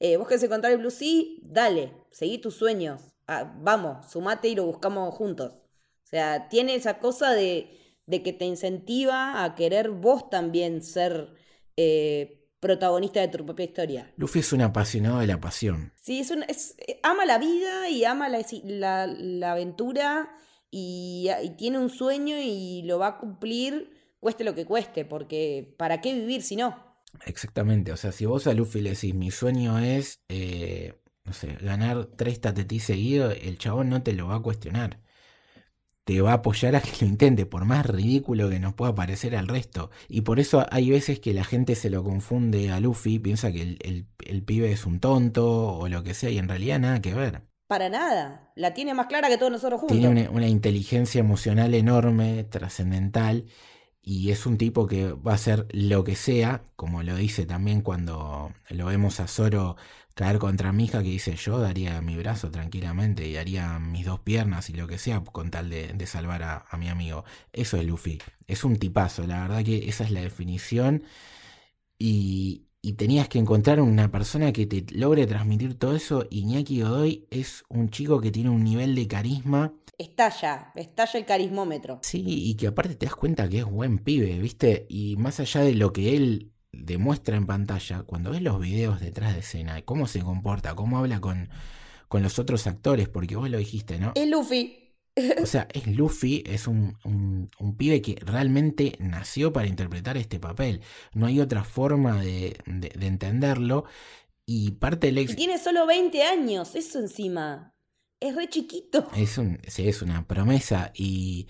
Eh, vos querés encontrar el Blue Sea, dale, seguí tus sueños. Ah, vamos, sumate y lo buscamos juntos. O sea, tiene esa cosa de, de que te incentiva a querer vos también ser eh, protagonista de tu propia historia. Luffy es un apasionado de la pasión. Sí, es un, es, ama la vida y ama la, la, la aventura y, y, tiene un sueño y lo va a cumplir cueste lo que cueste, porque ¿para qué vivir si no? Exactamente, o sea, si vos a Luffy le decís, mi sueño es, eh, no sé, ganar tres tatetí seguidos, el chabón no te lo va a cuestionar. Te va a apoyar a que lo intente, por más ridículo que nos pueda parecer al resto. Y por eso hay veces que la gente se lo confunde a Luffy, piensa que el, el, pibe es un tonto o lo que sea, y en realidad nada que ver. Para nada, la tiene más clara que todos nosotros juntos. Tiene una, una inteligencia emocional enorme, trascendental, y es un tipo que va a hacer lo que sea, como lo dice también cuando lo vemos a Zoro caer contra mi hija, que dice yo daría mi brazo tranquilamente y haría mis dos piernas y lo que sea con tal de, salvar a, mi amigo. Eso es Luffy, es un tipazo, la verdad que esa es la definición y, y tenías que encontrar una persona que te logre transmitir todo eso. Iñaki Godoy es un chico que tiene un nivel de carisma estalla, estalla el carismómetro. Sí, y que aparte te das cuenta que es buen pibe, ¿viste? Y más allá de lo que él demuestra en pantalla, cuando ves los videos detrás de escena, cómo se comporta, cómo habla con, con los otros actores, porque vos lo dijiste, ¿no? Es Luffy. O sea, es Luffy, es un, un, pibe que realmente nació para interpretar este papel. No hay otra forma de, de, entenderlo. Y parte del éxito. Tiene solo 20 años, eso encima es re chiquito. Es, un, es una promesa y,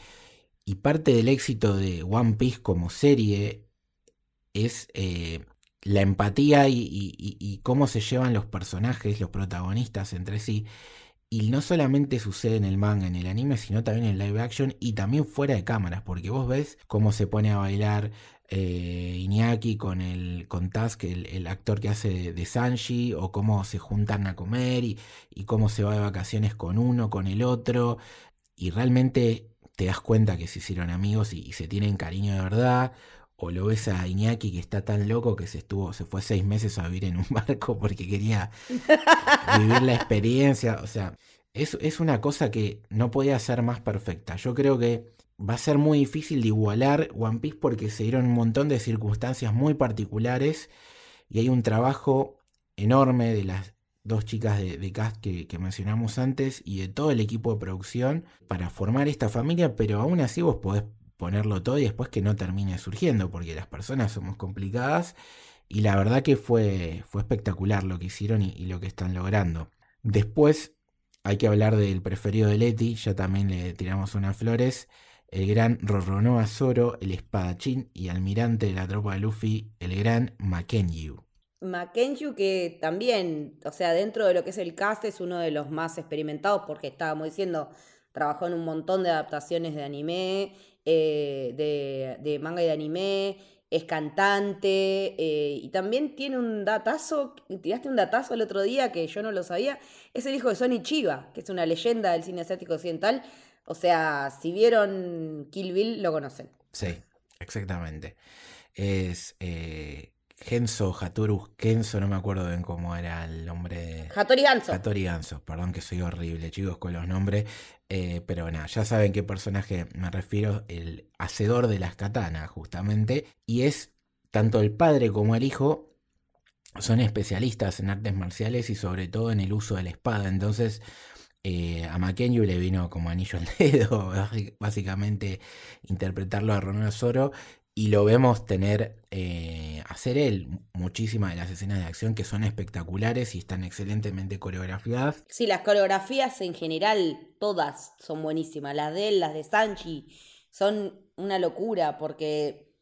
y, parte del éxito de One Piece como serie es eh, la empatía y, y, cómo se llevan los personajes, los protagonistas entre sí. Y no solamente sucede en el manga, en el anime, sino también en live action y también fuera de cámaras, porque vos ves cómo se pone a bailar eh, Iñaki con el con Task, el, actor que hace de, Sanji, o cómo se juntan a comer y, cómo se va de vacaciones con uno, con el otro, y realmente te das cuenta que se hicieron amigos y, se tienen cariño de verdad, o lo ves a Iñaki que está tan loco que se estuvo, se fue seis meses a vivir en un (laughs) barco porque quería vivir la experiencia, o sea, es, es una cosa que no podía ser más perfecta. Yo creo que va a ser muy difícil de igualar One Piece porque se dieron un montón de circunstancias muy particulares y hay un trabajo enorme de las dos chicas de, cast que, mencionamos antes y de todo el equipo de producción para formar esta familia, pero aún así vos podés ponerlo todo y después que no termine surgiendo porque las personas somos complicadas y la verdad que fue, fue espectacular lo que hicieron y, lo que están logrando. Después hay que hablar del preferido de Leti, ya también le tiramos unas flores el gran Roronoa Zoro, el espadachín y almirante de la tropa de Luffy, el gran Mackenzie. Mackenzie que también, o sea, dentro de lo que es el cast es uno de los más experimentados porque estábamos diciendo, trabajó en un montón de adaptaciones de anime, eh, de, manga y de anime, es cantante eh, y también tiene un datazo, tiraste un datazo el otro día que yo no lo sabía, es el hijo de Sonny Chiba, que es una leyenda del cine asiático occidental o sea, si vieron Kill Bill, lo conocen. Sí, exactamente. Es eh, Genso Hatoru Kenzo, no me acuerdo bien cómo era el nombre. Hattori Ganso. Hattori Ganso, perdón que soy horrible, chicos, con los nombres. Eh, pero nada, ya saben qué personaje me refiero, el hacedor de las katanas, justamente. Y es tanto el padre como el hijo son especialistas en artes marciales y sobre todo en el uso de la espada. Entonces, eh, a Mackenzie le vino como anillo al dedo, (laughs) básicamente interpretarlo a Ronald Zoro y lo vemos tener, eh, hacer él muchísimas de las escenas de acción que son espectaculares y están excelentemente coreografiadas. Sí, las coreografías en general, todas son buenísimas. Las de él, las de Sanchi, son una locura porque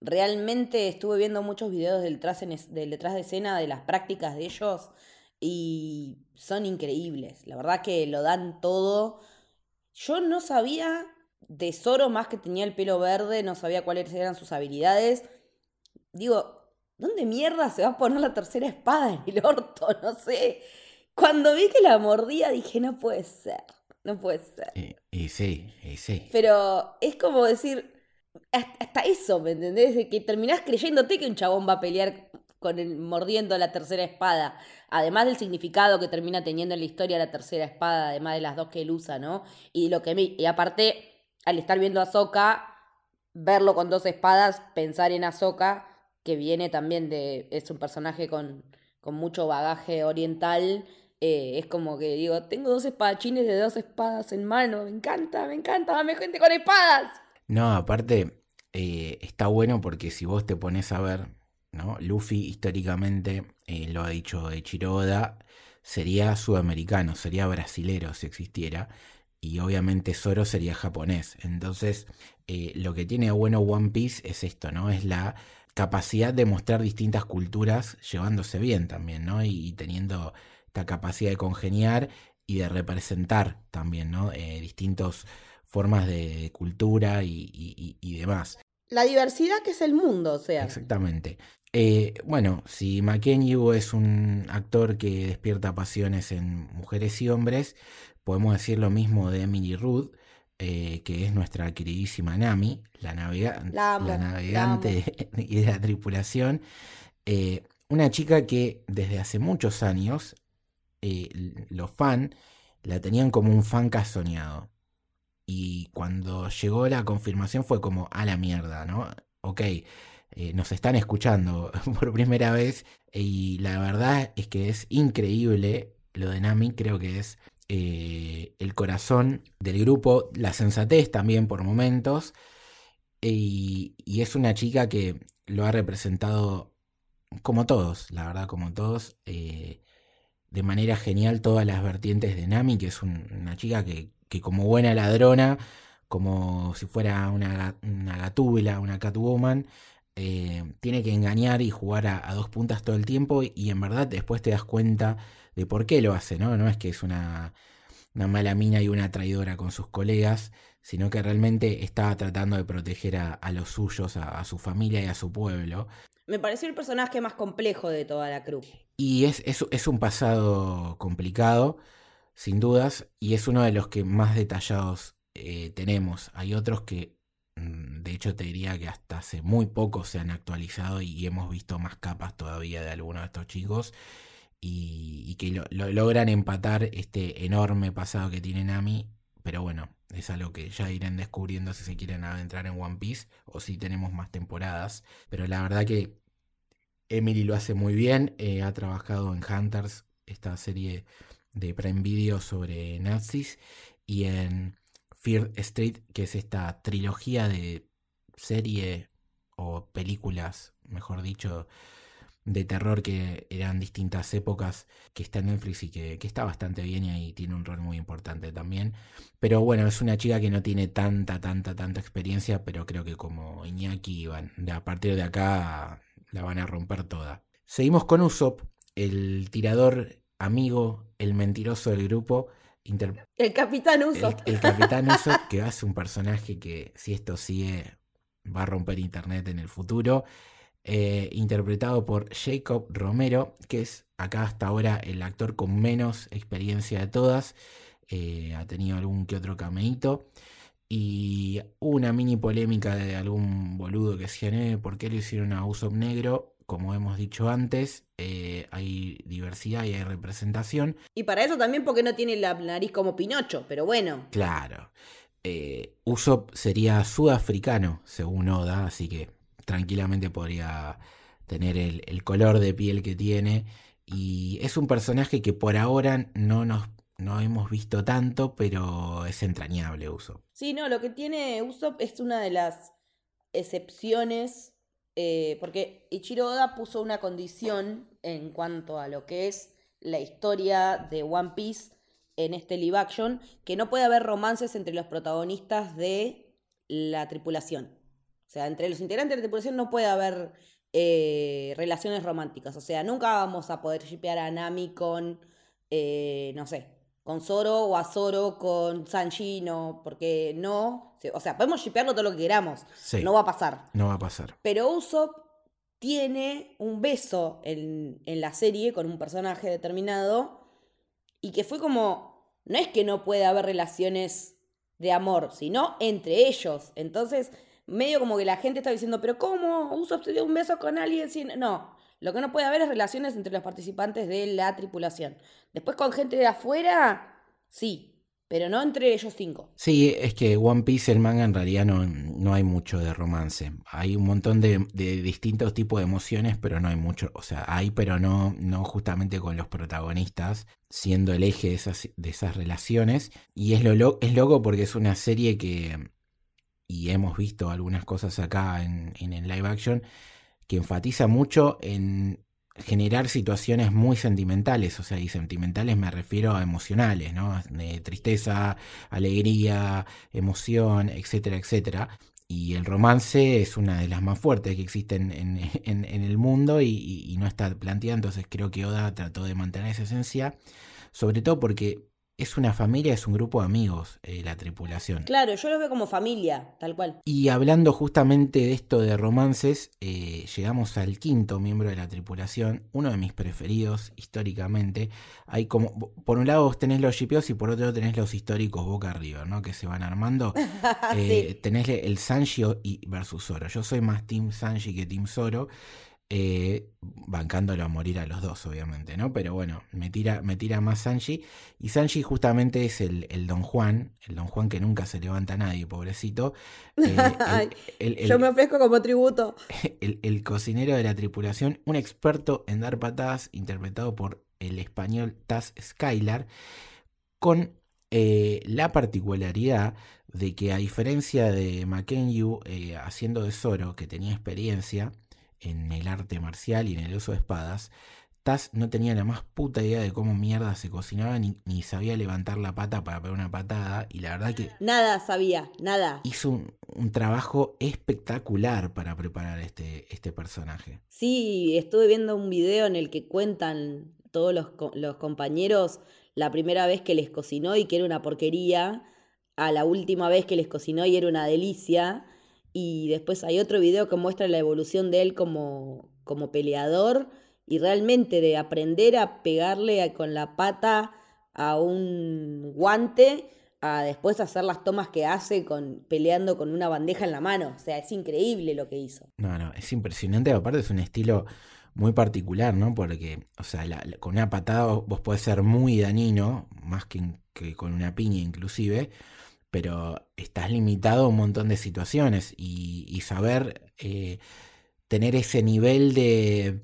realmente estuve viendo muchos videos del del detrás de escena de las prácticas de ellos y son increíbles. La verdad que lo dan todo. Yo no sabía de Zoro más que tenía el pelo verde, no sabía cuáles eran sus habilidades. Digo, ¿dónde mierda se va a poner la tercera espada en el orto? No sé. Cuando vi que la mordía dije, no puede ser, no puede ser. Y, sí, y sí. Pero es como decir, hasta, eso, ¿me entendés? De que terminás creyéndote que un chabón va a pelear con el, mordiendo la tercera espada. Además del significado que termina teniendo en la historia la tercera espada, además de las dos que él usa, ¿no? Y lo que y aparte, al estar viendo a Ahsoka, verlo con dos espadas, pensar en Ahsoka, que viene también de. es un personaje con, con mucho bagaje oriental. Eh, es como que digo, tengo dos espadachines de dos espadas en mano, me encanta, me encanta, dame gente con espadas. No, aparte, eh, está bueno porque si vos te pones a ver, ¿no? Luffy históricamente, eh, lo ha dicho Chiroda, sería sudamericano, sería brasilero si existiera, y obviamente Zoro sería japonés. Entonces, lo que tiene bueno One Piece es esto, ¿no? Es la capacidad de mostrar distintas culturas llevándose bien también, ¿no? Y, teniendo esta capacidad de congeniar y de representar también, ¿no? Eh, distintas formas de cultura y, demás. La diversidad que es el mundo, o sea. Exactamente. Eh, bueno, si Mackenzie es un actor que despierta pasiones en mujeres y hombres, podemos decir lo mismo de Emily Rudd, eh, que es nuestra queridísima Nami, la, navegante (laughs) y de la tripulación. Eh, una chica que desde hace muchos años eh, los fans la tenían como un fan casoneado. Y cuando llegó la confirmación fue como a la mierda, ¿no? Ok, nos están escuchando (laughs) por primera vez y la verdad es que es increíble lo de Nami, creo que es eh, el corazón del grupo, la sensatez también por momentos, y, es una chica que lo ha representado como todos, la verdad, como todos, eh, de manera genial todas las vertientes de Nami, que es una chica que, como buena ladrona, como si fuera una, una gatúbela, una catwoman, eh, tiene que engañar y jugar a, a, dos puntas todo el tiempo y en verdad después te das cuenta de por qué lo hace, ¿no? No es que es una, una mala mina y una traidora con sus colegas, sino que realmente estaba tratando de proteger a, los suyos, a, su familia y a su pueblo. Me pareció el personaje más complejo de toda la cruz. Y es, es, un pasado complicado, sin dudas, y es uno de los que más detallados eh, tenemos. Hay otros que, mm, de hecho, te diría que hasta hace muy poco se han actualizado y hemos visto más capas todavía de algunos de estos chicos y, que lo, logran empatar este enorme pasado que tiene Nami. Pero bueno, es algo que ya irán descubriendo si se quieren adentrar en One Piece o si tenemos más temporadas. Pero la verdad que Emily lo hace muy bien. Eh, ha trabajado en Hunters, esta serie de Prime Video sobre nazis, y en Fear Street, que es esta trilogía de serie o películas, mejor dicho, de terror que eran distintas épocas, que está en Netflix y que, está bastante bien y ahí tiene un rol muy importante también. Pero bueno, es una chica que no tiene tanta, tanta, tanta experiencia, pero creo que como Iñaki, van, a partir de acá la van a romper toda. Seguimos con Usopp, el tirador amigo, el mentiroso del grupo. El capitán Usopp. El, el capitán (laughs) Usopp, que hace un personaje que si esto sigue va a romper internet en el futuro. Eh, interpretado por Jacob Romero, que es acá hasta ahora el actor con menos experiencia de todas. Eh, ha tenido algún que otro cameíto. Y una mini polémica de algún boludo que se por qué le hicieron a Usopp negro. Como hemos dicho antes, eh, hay diversidad y hay representación. Y para eso también porque no tiene la nariz como Pinocho, pero bueno. Claro. Usopp sería sudafricano, según Oda, así que tranquilamente podría tener el, color de piel que tiene. Y es un personaje que por ahora no nos no hemos visto tanto, pero es entrañable Usopp. Sí, no, lo que tiene Usopp es una de las excepciones, eh, porque Ichiro Oda puso una condición en cuanto a lo que es la historia de One Piece en este live action, que no puede haber romances entre los protagonistas de la tripulación. O sea, entre los integrantes de la tripulación no puede haber eh, relaciones románticas. O sea, nunca vamos a poder shipear a Nami con, eh, no sé, con Zoro o a Zoro con Sanji, no, porque no. O sea, podemos shipearlo todo lo que queramos. No va a pasar. No va a pasar. Pero Usopp tiene un beso en, en la serie con un personaje determinado y que fue como. No es que no pueda haber relaciones de amor, sino entre ellos. Entonces medio como que la gente está diciendo, pero ¿cómo? Uso un beso con alguien sin...? No, Lo que no puede haber es relaciones entre los participantes de la tripulación. Después con gente de afuera, sí, pero no entre ellos cinco. Sí, es que One Piece, el manga, en realidad no, no hay mucho de romance. Hay un montón de, distintos tipos de emociones, pero no hay mucho. O sea, hay, pero no, no justamente con los protagonistas siendo el eje de esas, de esas relaciones. Y es, lo, es loco porque es una serie que, y hemos visto algunas cosas acá en, en el live action, que enfatiza mucho en generar situaciones muy sentimentales, o sea, y sentimentales me refiero a emocionales, ¿no? De tristeza, alegría, emoción, etcétera, etcétera. Y el romance es una de las más fuertes que existen en, (laughs) el mundo y, y, no está planteada, entonces creo que Oda trató de mantener esa esencia, sobre todo porque es una familia, es un grupo de amigos, eh, la tripulación. Claro, yo lo veo como familia, tal cual. Y hablando justamente de esto de romances, eh, llegamos al quinto miembro de la tripulación, uno de mis preferidos históricamente. Hay como, por un lado vos tenés los shipeos y por otro lado tenés los históricos Boca Arriba, ¿no? Que se van armando. (laughs) Eh, tenés el Sanji y versus Zoro. Yo soy más Team Sanji que Team Zoro. Eh, bancándolo a morir a los dos, obviamente, ¿no? Pero bueno, me tira, me tira más Sanji. Y Sanji justamente es el, Don Juan, el Don Juan que nunca se levanta a nadie, pobrecito. Eh, (laughs) Yo me ofrezco como tributo. (laughs) El, cocinero de la tripulación, un experto en dar patadas, interpretado por el español Taz Skylar, con eh, la particularidad de que a diferencia de Mackenzie haciendo de Zoro, que tenía experiencia, en el arte marcial y en el uso de espadas, Taz no tenía la más puta idea de cómo mierda se cocinaba ni, sabía levantar la pata para pegar una patada y la verdad que... Nada sabía, nada. Hizo un, trabajo espectacular para preparar este, este personaje. Sí, estuve viendo un video en el que cuentan todos los, los compañeros la primera vez que les cocinó y que era una porquería, a la última vez que les cocinó y era una delicia y después hay otro video que muestra la evolución de él como, como peleador y realmente de aprender a pegarle con la pata a un guante a después hacer las tomas que hace con peleando con una bandeja en la mano. O sea, es increíble lo que hizo. No, no, es impresionante. Aparte es un estilo muy particular, ¿no? Porque, o sea, con una patada vos podés ser muy dañino, más que, que con una piña inclusive pero estás limitado a un montón de situaciones y, saber eh, tener ese nivel de,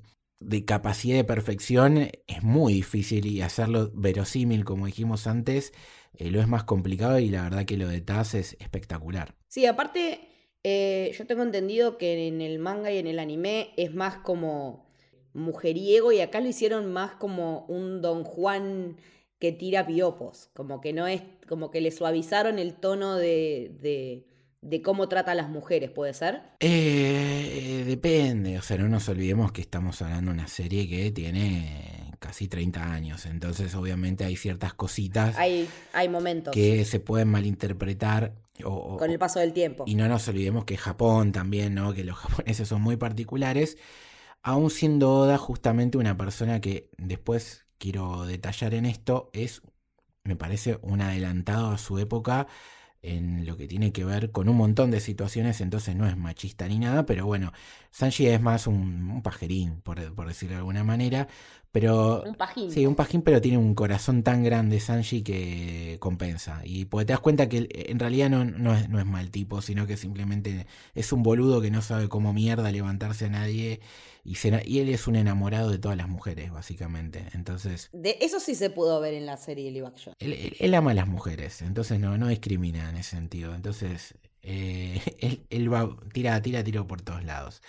capacidad de perfección es muy difícil y hacerlo verosímil, como dijimos antes, eh, lo es más complicado y la verdad que lo de Taz es espectacular. Sí, aparte, eh, yo tengo entendido que en el manga y en el anime es más como mujeriego y acá lo hicieron más como un Don Juan que tira piopos, como que no es, como que le suavizaron el tono de, de, cómo trata a las mujeres, ¿puede ser? Eh, depende, o sea, no nos olvidemos que estamos hablando de una serie que tiene casi 30 años, entonces obviamente hay ciertas cositas. Hay, hay momentos. Que se pueden malinterpretar. con el paso del tiempo. Y no nos olvidemos que Japón también, ¿no? Que los (laughs) japoneses son muy particulares. Aún siendo Oda justamente una persona que después quiero detallar en esto es, me parece, un adelantado a su época en lo que tiene que ver con un montón de situaciones, entonces no es machista ni nada, pero bueno, Sanji es más un, pajerín, por, por, decirlo de alguna manera, pero... Un pajín. Sí, un pajín, pero tiene un corazón tan grande Sanji que compensa. Y pues te das cuenta que en realidad no, no, es, no es mal tipo, sino que simplemente es un boludo que no sabe cómo mierda levantarse a nadie. Y, y él es un enamorado de todas las mujeres, básicamente. Entonces... De eso sí se pudo ver en la serie Live Action. Él, ama a las mujeres, entonces no, no discrimina en ese sentido. Entonces, eh, (laughs) él, va, tira, tira, tiro por todos lados.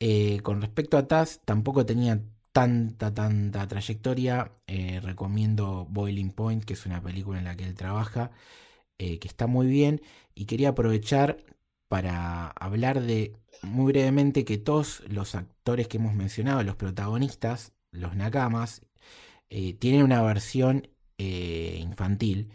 Eh, con respecto a Taz, tampoco tenía tanta, tanta trayectoria, eh, recomiendo Boiling Point, que es una película en la que él trabaja, eh, que está muy bien. Y quería aprovechar para hablar de muy brevemente que todos los actores que hemos mencionado, los protagonistas, los nakamas, eh, tienen una versión infantil.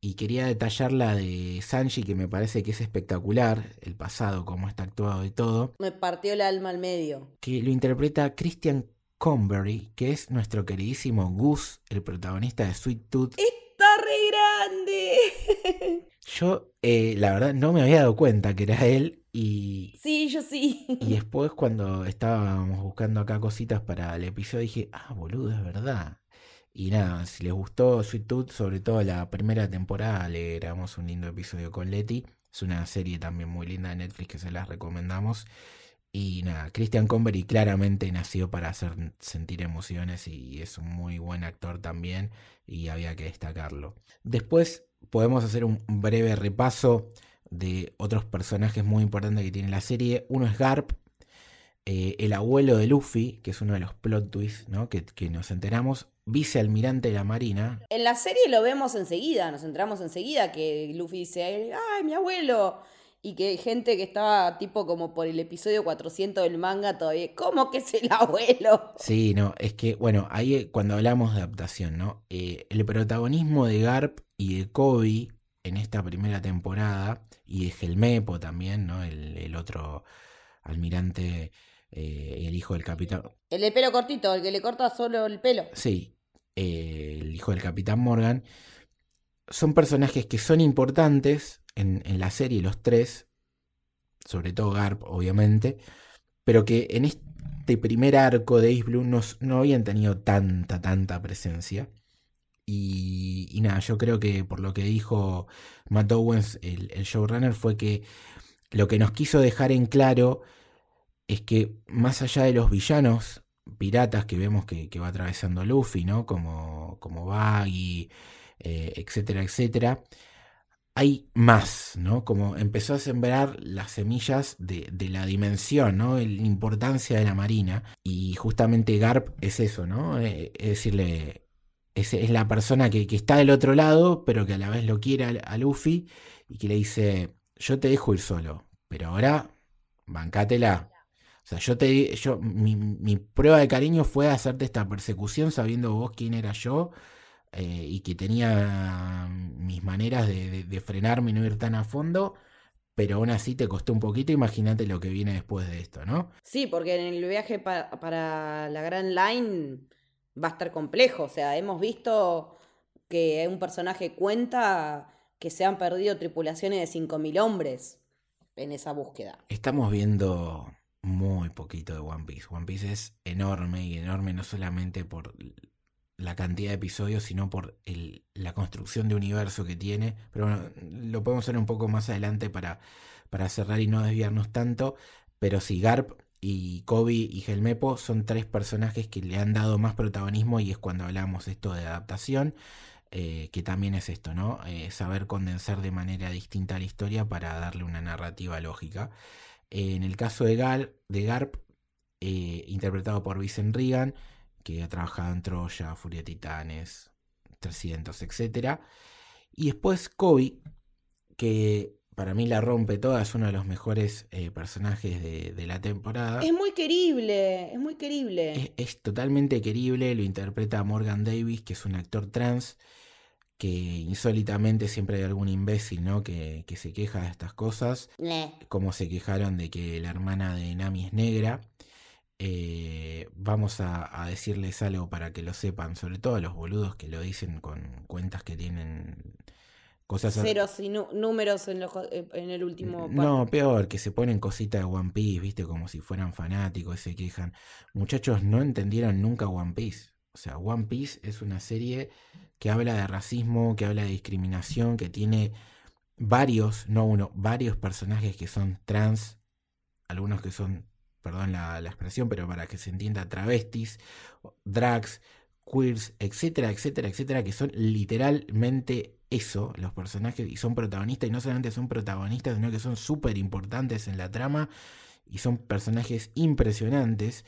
Y quería detallar la de Sanji, que me parece que es espectacular, el pasado, cómo está actuado y todo. Me partió el alma al medio. Que lo interpreta Christian Convery, que es nuestro queridísimo Gus, el protagonista de Sweet Tooth. ¡Está re grande! (laughs) Yo, eh, la verdad, no me había dado cuenta que era él Y, Sí, yo sí. y después cuando estábamos buscando acá cositas para el episodio dije, ah, boludo, es verdad. Y nada, si les gustó Sweet Tooth, sobre todo la primera temporada, le grabamos un lindo episodio con Leti. Es una serie también muy linda de Netflix que se las recomendamos. Y nada, Christian Convery claramente nació para hacer sentir emociones y es un muy buen actor también y había que destacarlo. Después podemos hacer un breve repaso de otros personajes muy importantes que tiene la serie. Uno es Garp, eh, el abuelo de Luffy, que es uno de los plot twists ¿no? que, que nos enteramos, vicealmirante de la Marina. En la serie lo vemos enseguida, nos entramos enseguida que Luffy dice, ¡ay, mi abuelo! Y que hay gente que estaba tipo como por el episodio 400 del manga todavía, ¿cómo que es el abuelo? Sí, no, es que, bueno, ahí eh, cuando hablamos de adaptación, ¿no? Eh, el protagonismo de Garp y de Kobe en esta primera temporada, y de Helmepo también, ¿no? El, el otro almirante, eh, el hijo del capitán. El de pelo cortito, el que le corta solo el pelo. Sí, eh, el hijo del capitán Morgan. Son personajes que son importantes en, la serie, los tres, sobre todo Garp, obviamente, pero que en este primer arco de Ace Blue no, no habían tenido tanta, tanta presencia. Y, nada, yo creo que por lo que dijo Matt Owens, el, showrunner, fue que lo que nos quiso dejar en claro es que más allá de los villanos piratas que vemos que, que va atravesando Luffy, ¿no? Como, como Baggy, eh, etcétera, etcétera, hay más, ¿no? Como empezó a sembrar las semillas de, la dimensión, ¿no? La importancia de la marina. Y justamente Garp es eso, ¿no? Eh, es decirle, es, la persona que, está del otro lado, pero que a la vez lo quiere a, Luffy y que le dice, yo te dejo ir solo, pero ahora bancátela. O sea, yo te yo mi prueba de cariño fue hacerte esta persecución sabiendo vos quién era yo eh, y que tenía mis maneras de, de, de, frenarme y no ir tan a fondo. Pero aún así te costó un poquito, imagínate lo que viene después de esto, ¿no? Sí, porque en el viaje pa para la Grand Line va a estar complejo. O sea, hemos visto que un personaje cuenta que se han perdido tripulaciones de 5.000 hombres en esa búsqueda. Estamos viendo muy poquito de One Piece. One Piece es enorme y enorme no solamente por la cantidad de episodios, sino por la construcción de universo que tiene. Pero bueno, lo podemos hacer un poco más adelante para, para cerrar y no desviarnos tanto. Pero sí, Garp y Kobe y Helmepo son tres personajes que le han dado más protagonismo y es cuando hablamos esto de adaptación. Eh, que también es esto, ¿no? Eh, saber condensar de manera distinta la historia para darle una narrativa lógica. Eh, en el caso de, Gal, de Garp, interpretado por Vincent Regan, que ha trabajado en Troya, Furia Titanes, 300, etc. Y después Kobe, que para mí la rompe toda, es uno de los mejores eh, personajes de, de, la temporada. Es muy querible, es muy querible. Es, es, totalmente querible, lo interpreta Morgan Davis, que es un actor trans, que insólitamente siempre hay algún imbécil, ¿no? Que, que se queja de estas cosas. Como se quejaron de que la hermana de Nami es negra. Eh, vamos a, a, decirles algo para que lo sepan, sobre todo a los boludos que lo dicen con cuentas que tienen cosas ceros y números en, los, en, el último no peor que se ponen cositas de One Piece viste como si fueran fanáticos y se quejan. Muchachos no entendieron nunca One Piece. O sea One Piece es una serie que habla de racismo que habla de discriminación que tiene varios no uno varios personajes que son trans algunos que son perdón la, expresión pero para que se entienda travestis drags queers etcétera etcétera etcétera que son literalmente eso, los personajes, y son protagonistas, y no solamente son protagonistas, sino que son súper importantes en la trama, y son personajes impresionantes,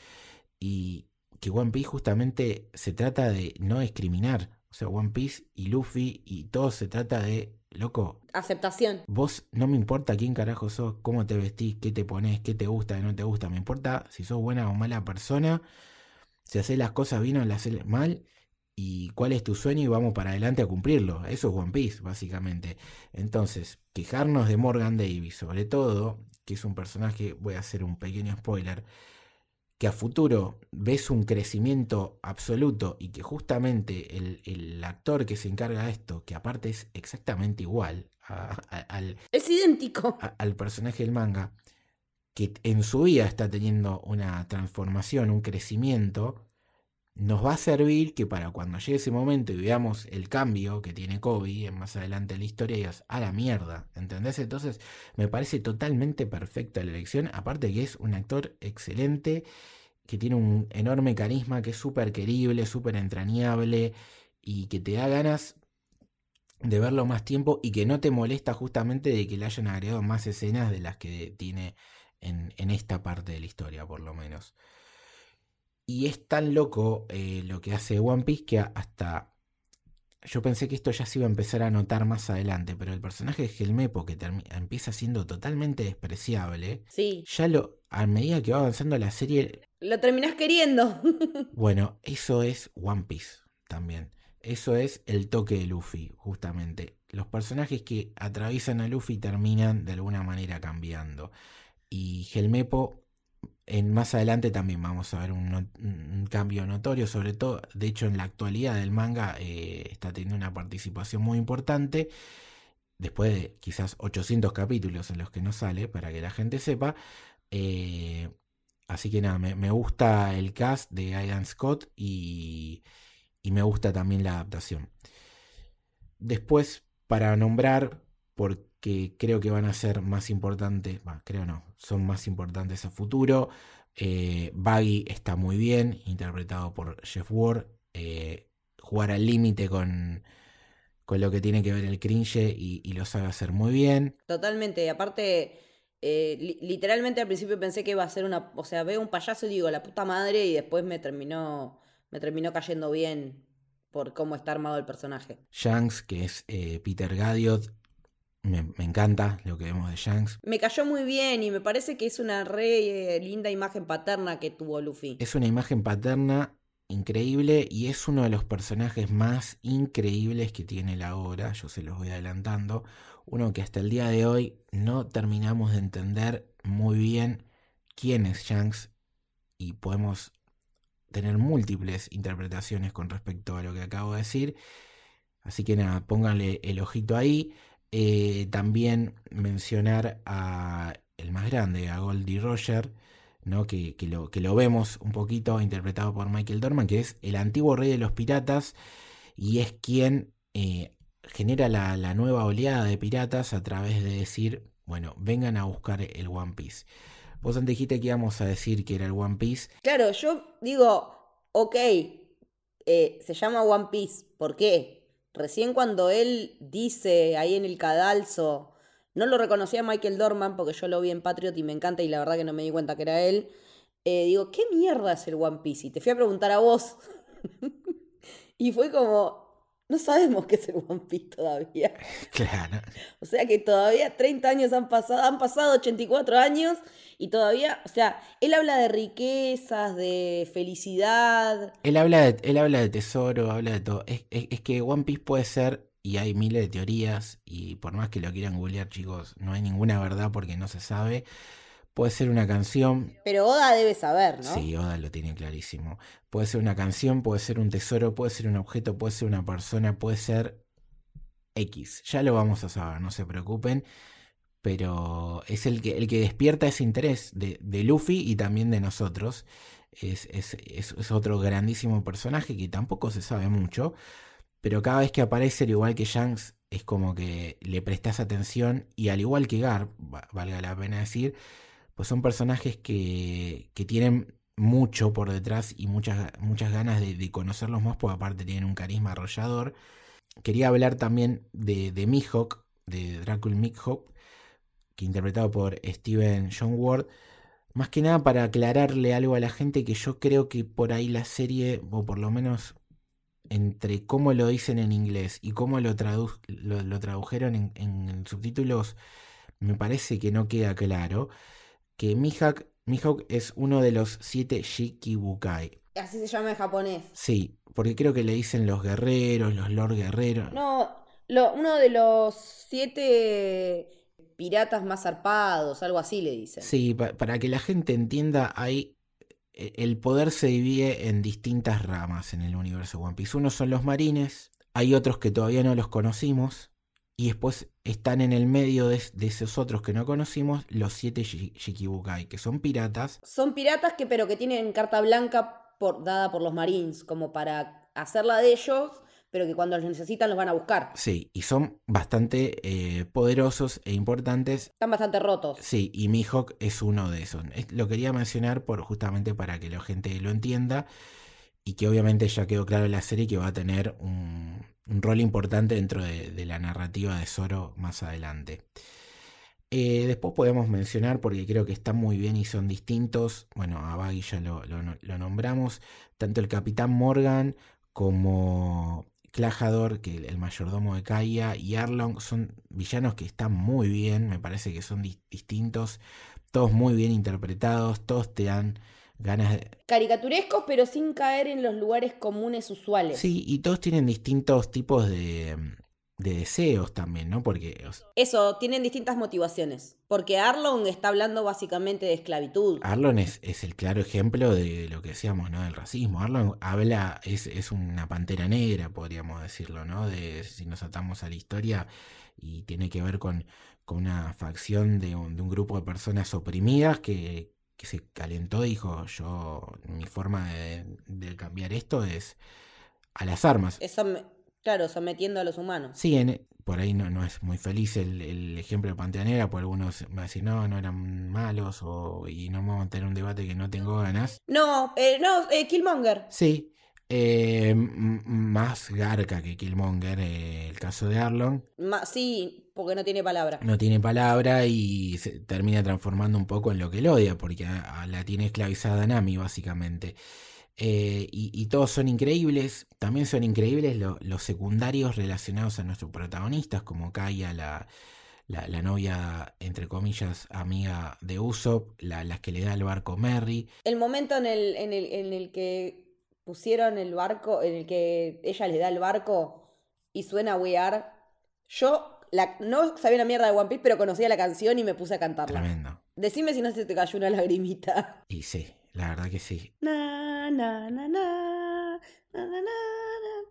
y que One Piece justamente se trata de no discriminar, o sea, One Piece y Luffy, y todo se trata de, loco. Aceptación. Vos no me importa quién carajo sos, cómo te vestís, qué te pones, qué te gusta, qué no te gusta, me importa si sos buena o mala persona, si haces las cosas bien o las haces mal, y cuál es tu sueño y vamos para adelante a cumplirlo. Eso es One Piece, básicamente. Entonces, quejarnos de Morgan Davis, sobre todo, que es un personaje, voy a hacer un pequeño spoiler, que a futuro ves un crecimiento absoluto y que justamente el, el actor que se encarga de esto, que aparte es exactamente igual a, a, al... Es idéntico. al personaje del manga, que en su vida está teniendo una transformación, un crecimiento, nos va a servir que para cuando llegue ese momento y veamos el cambio que tiene Kobe en más adelante en la historia, digas, a la mierda, ¿entendés? Entonces me parece totalmente perfecta la elección, aparte que es un actor excelente, que tiene un enorme carisma, que es súper querible, súper entrañable y que te da ganas de verlo más tiempo y que no te molesta justamente de que le hayan agregado más escenas de las que tiene en, en esta parte de la historia, por lo menos. Y es tan loco eh, lo que hace One Piece que hasta. Yo pensé que esto ya se iba a empezar a notar más adelante, pero el personaje de Helmepo, que empieza siendo totalmente despreciable, sí. ya lo, a medida que va avanzando la serie. Lo terminás queriendo. (laughs) bueno, eso es One Piece también. Eso es el toque de Luffy, justamente. Los personajes que atraviesan a Luffy terminan de alguna manera cambiando. Y Helmepo en más adelante también vamos a ver un, cambio notorio, sobre todo, de hecho en la actualidad del manga eh, está teniendo una participación muy importante, después de quizás 800 capítulos en los que no sale, para que la gente sepa. Eh, así que nada, me, gusta el cast de Aidan Scott y, y me gusta también la adaptación. Después, para nombrar, por que creo que van a ser más importantes, creo no, son más importantes a futuro. Eh, Baggy está muy bien, interpretado por Jeff Ward. Eh, jugar al límite con, con lo que tiene que ver el cringe y, lo sabe hacer muy bien. Totalmente, aparte, eh, literalmente al principio pensé que iba a ser una, o sea, veo un payaso y digo, la puta madre, y después me terminó, me terminó cayendo bien por cómo está armado el personaje. Shanks, que es Peter Gadiot, me, encanta lo que vemos de Shanks. Me cayó muy bien y me parece que es una re eh, linda imagen paterna que tuvo Luffy. Es una imagen paterna increíble y es uno de los personajes más increíbles que tiene la obra, yo se los voy adelantando, uno que hasta el día de hoy no terminamos de entender muy bien quién es Shanks y podemos tener múltiples interpretaciones con respecto a lo que acabo de decir. Así que nada, pónganle el ojito ahí. Eh, también mencionar a el más grande, a Goldie Roger, ¿no? que, lo, que lo vemos un poquito interpretado por Michael Dorman, que es el antiguo rey de los piratas y es quien eh, genera la, la, nueva oleada de piratas a través de decir, bueno, vengan a buscar el One Piece. Vos antes dijiste que íbamos a decir que era el One Piece. Claro, yo digo, ok, eh, se llama One Piece, ¿por qué? Recién cuando él dice ahí en el cadalso, no lo reconocía Michael Dorman porque yo lo vi en Patriot y me encanta y la verdad que no me di cuenta que era él. Eh, digo, ¿qué mierda es el One Piece? Y te fui a preguntar a vos. (laughs) y fue como, no sabemos qué es el One Piece todavía. (laughs) Claro. O sea que todavía 30 años han pasado, han pasado 84 años y todavía, o sea, él habla de riquezas, de felicidad. Él habla de, él habla de tesoro, habla de todo. Es, que One Piece puede ser, y hay miles de teorías, y por más que lo quieran googlear, chicos, no hay ninguna verdad porque no se sabe. Puede ser una canción. Pero Oda debe saber, ¿no? Sí, Oda lo tiene clarísimo. Puede ser una canción, puede ser un tesoro, puede ser un objeto, puede ser una persona, puede ser X. Ya lo vamos a saber, no se preocupen pero es el que, el que despierta ese interés de, Luffy y también de nosotros. Es, otro grandísimo personaje que tampoco se sabe mucho, pero cada vez que aparece, al igual que Shanks, es como que le prestas atención y al igual que Garp, valga la pena decir, pues son personajes que, tienen mucho por detrás y muchas, muchas ganas de, conocerlos más, porque aparte tienen un carisma arrollador. Quería hablar también de, de Mihawk, de Dracul Mihawk, que interpretado por Steven John Ward, más que nada para aclararle algo a la gente que yo creo que por ahí la serie, o por lo menos entre cómo lo dicen en inglés y cómo lo, lo, tradujeron en, subtítulos, me parece que no queda claro que Mihawk, Mihawk es uno de los siete Shikibukai. Así se llama en japonés. Sí, porque creo que le dicen los guerreros, los lord guerreros. No, lo, uno de los siete piratas más zarpados, algo así le dicen. Sí, para que la gente entienda, hay e, el poder se divide en distintas ramas en el universo One Piece. Unos son los marines, hay otros que todavía no los conocimos, Y después están en el medio de, esos otros que no conocimos, los siete Shikibukai, que son piratas. Son piratas que pero que tienen carta blanca por, dada por los Marines, como para hacerla de ellos, pero que cuando los necesitan los van a buscar. Sí, y son bastante eh, poderosos e importantes. Están bastante rotos. Sí, y Mihawk es uno de esos. Lo quería mencionar por justamente para que la gente lo entienda y que obviamente ya quedó claro en la serie que va a tener un, rol importante dentro de, la narrativa de Zoro más adelante. Eh, después podemos mencionar, porque creo que están muy bien y son distintos, bueno, a Baggy ya lo, nombramos, tanto el Capitán Morgan como Clajador, que el, mayordomo de Kaya, y Arlong son villanos que están muy bien, me parece que son distintos, todos muy bien interpretados, todos te dan ganas de... Caricaturescos, pero sin caer en los lugares comunes usuales. Sí, y todos tienen distintos tipos de, de deseos también, ¿no? Porque... Eso, tienen distintas motivaciones. Porque Arlon está hablando básicamente de esclavitud. Arlon es, es el claro ejemplo de lo que decíamos, ¿no? Del racismo. Arlon habla, es, es una pantera negra, podríamos decirlo, ¿no? De si nos atamos a la historia y tiene que ver con, con una facción de un, de un grupo de personas oprimidas que, que se calentó y dijo, yo, mi forma de, cambiar esto es a las armas. Eso, claro, sometiendo a los humanos. Sí, por ahí no, no es muy feliz el, ejemplo de Panteanera, por algunos me decir, no, no eran malos, o, y no vamos a tener un debate que no tengo ganas. No, eh, no, eh, Killmonger. Sí, eh, más garca que Killmonger, eh, el caso de Arlon. sí, porque no tiene palabra. No tiene palabra y se termina transformando un poco en lo que él odia, porque la tiene esclavizada Nami, básicamente. Eh, y, todos son increíbles. También son increíbles los secundarios relacionados a nuestros protagonistas, como Kaya, la, la, novia, entre comillas, amiga de Usopp, la, las que le da el barco Merry. El momento en el, en el, en el que pusieron el barco, en el que ella le da el barco y suena We Are. Yo la, no sabía una mierda de One Piece, pero conocía la canción y me puse a cantarla. Tremendo. Decime si no se te cayó una lagrimita. Y sí, la verdad que sí. Na, na, na, na, na, na,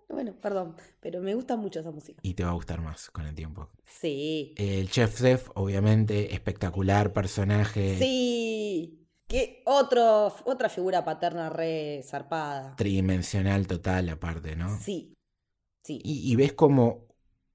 Bueno, perdón, pero me gusta mucho esa música. Y te va a gustar más con el tiempo. Sí. El Chef Zef, obviamente, espectacular personaje. Sí. ¿Qué otro, otra figura paterna re zarpada? Tridimensional total, aparte, ¿no? Sí. Sí. Y, ves como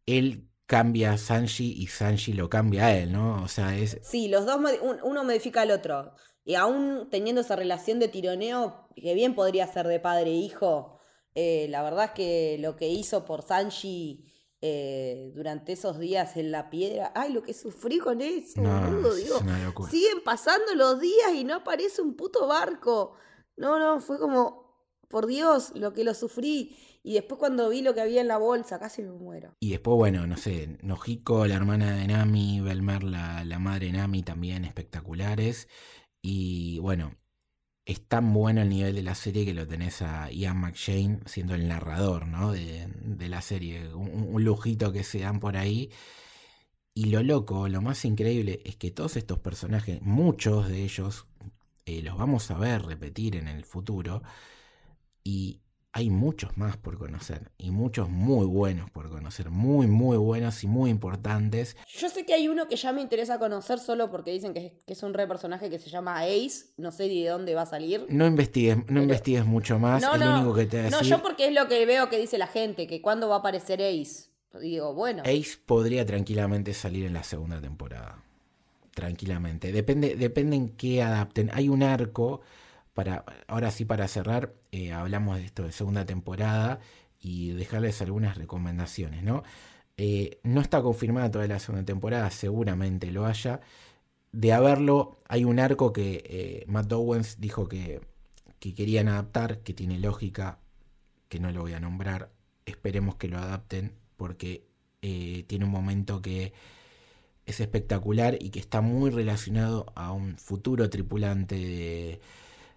él cambia a Sanji y Sanji lo cambia a él, ¿no? O sea, es. Sí, los dos, uno modifica al otro. Y aún teniendo esa relación de tironeo, que bien podría ser de padre e hijo, eh, la verdad es que lo que hizo por Sanji eh, durante esos días en la piedra. Ay, lo que sufrí con eso, Siguen pasando los días y no aparece un puto barco. No, no, fue como, por Dios, lo que lo sufrí. Y después cuando vi lo que había en la bolsa, casi me muero. Y después, bueno, no sé, Nojiko, la hermana de Nami, Belmer, la, la madre de Nami, también espectaculares. Y bueno, es tan bueno el nivel de la serie que lo tenés a Ian McShane siendo el narrador ¿no? de, la serie. Un, lujito que se dan por ahí. Y lo loco, lo más increíble es que todos estos personajes, muchos de ellos, eh, los vamos a ver repetir en el futuro. Y hay muchos más por conocer y muchos muy buenos por conocer, muy, muy buenos y muy importantes. Yo sé que hay uno que ya me interesa conocer solo porque dicen que es, un re personaje que se llama Ace, no sé de dónde va a salir. No investigues, no investigues mucho más, no, es lo único que te decir. No, yo porque es lo que veo que dice la gente, que cuándo va a aparecer Ace. Digo, bueno. Ace podría tranquilamente salir en la segunda temporada. Tranquilamente. Depende, depende en qué adapten. Hay un arco ahora sí, para cerrar, eh, hablamos de esto de segunda temporada y dejarles algunas recomendaciones, ¿no? Eh, no está confirmada toda la segunda temporada, seguramente lo haya. De haberlo, hay un arco que eh, Matt Owens dijo que, que querían adaptar, que tiene lógica, que no lo voy a nombrar. Esperemos que lo adapten porque tiene un momento que es espectacular y que está muy relacionado a un futuro tripulante de,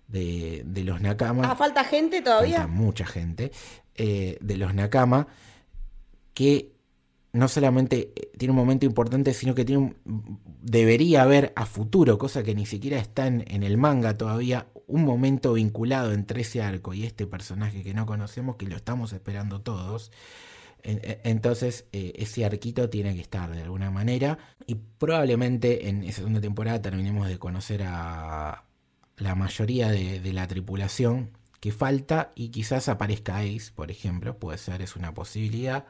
de, los Nakama. Ah, falta gente todavía. Falta mucha gente eh, de los Nakama que no solamente eh, tiene un momento importante, sino que tiene debería haber a futuro, cosa que ni siquiera está en, el manga todavía, un momento vinculado entre ese arco y este personaje que no conocemos, que lo estamos esperando todos. Entonces eh, ese arquito tiene que estar de alguna manera y probablemente en esa segunda temporada terminemos de conocer a la mayoría de, la tripulación que falta y quizás aparezca Ace, por ejemplo, puede ser, es una posibilidad.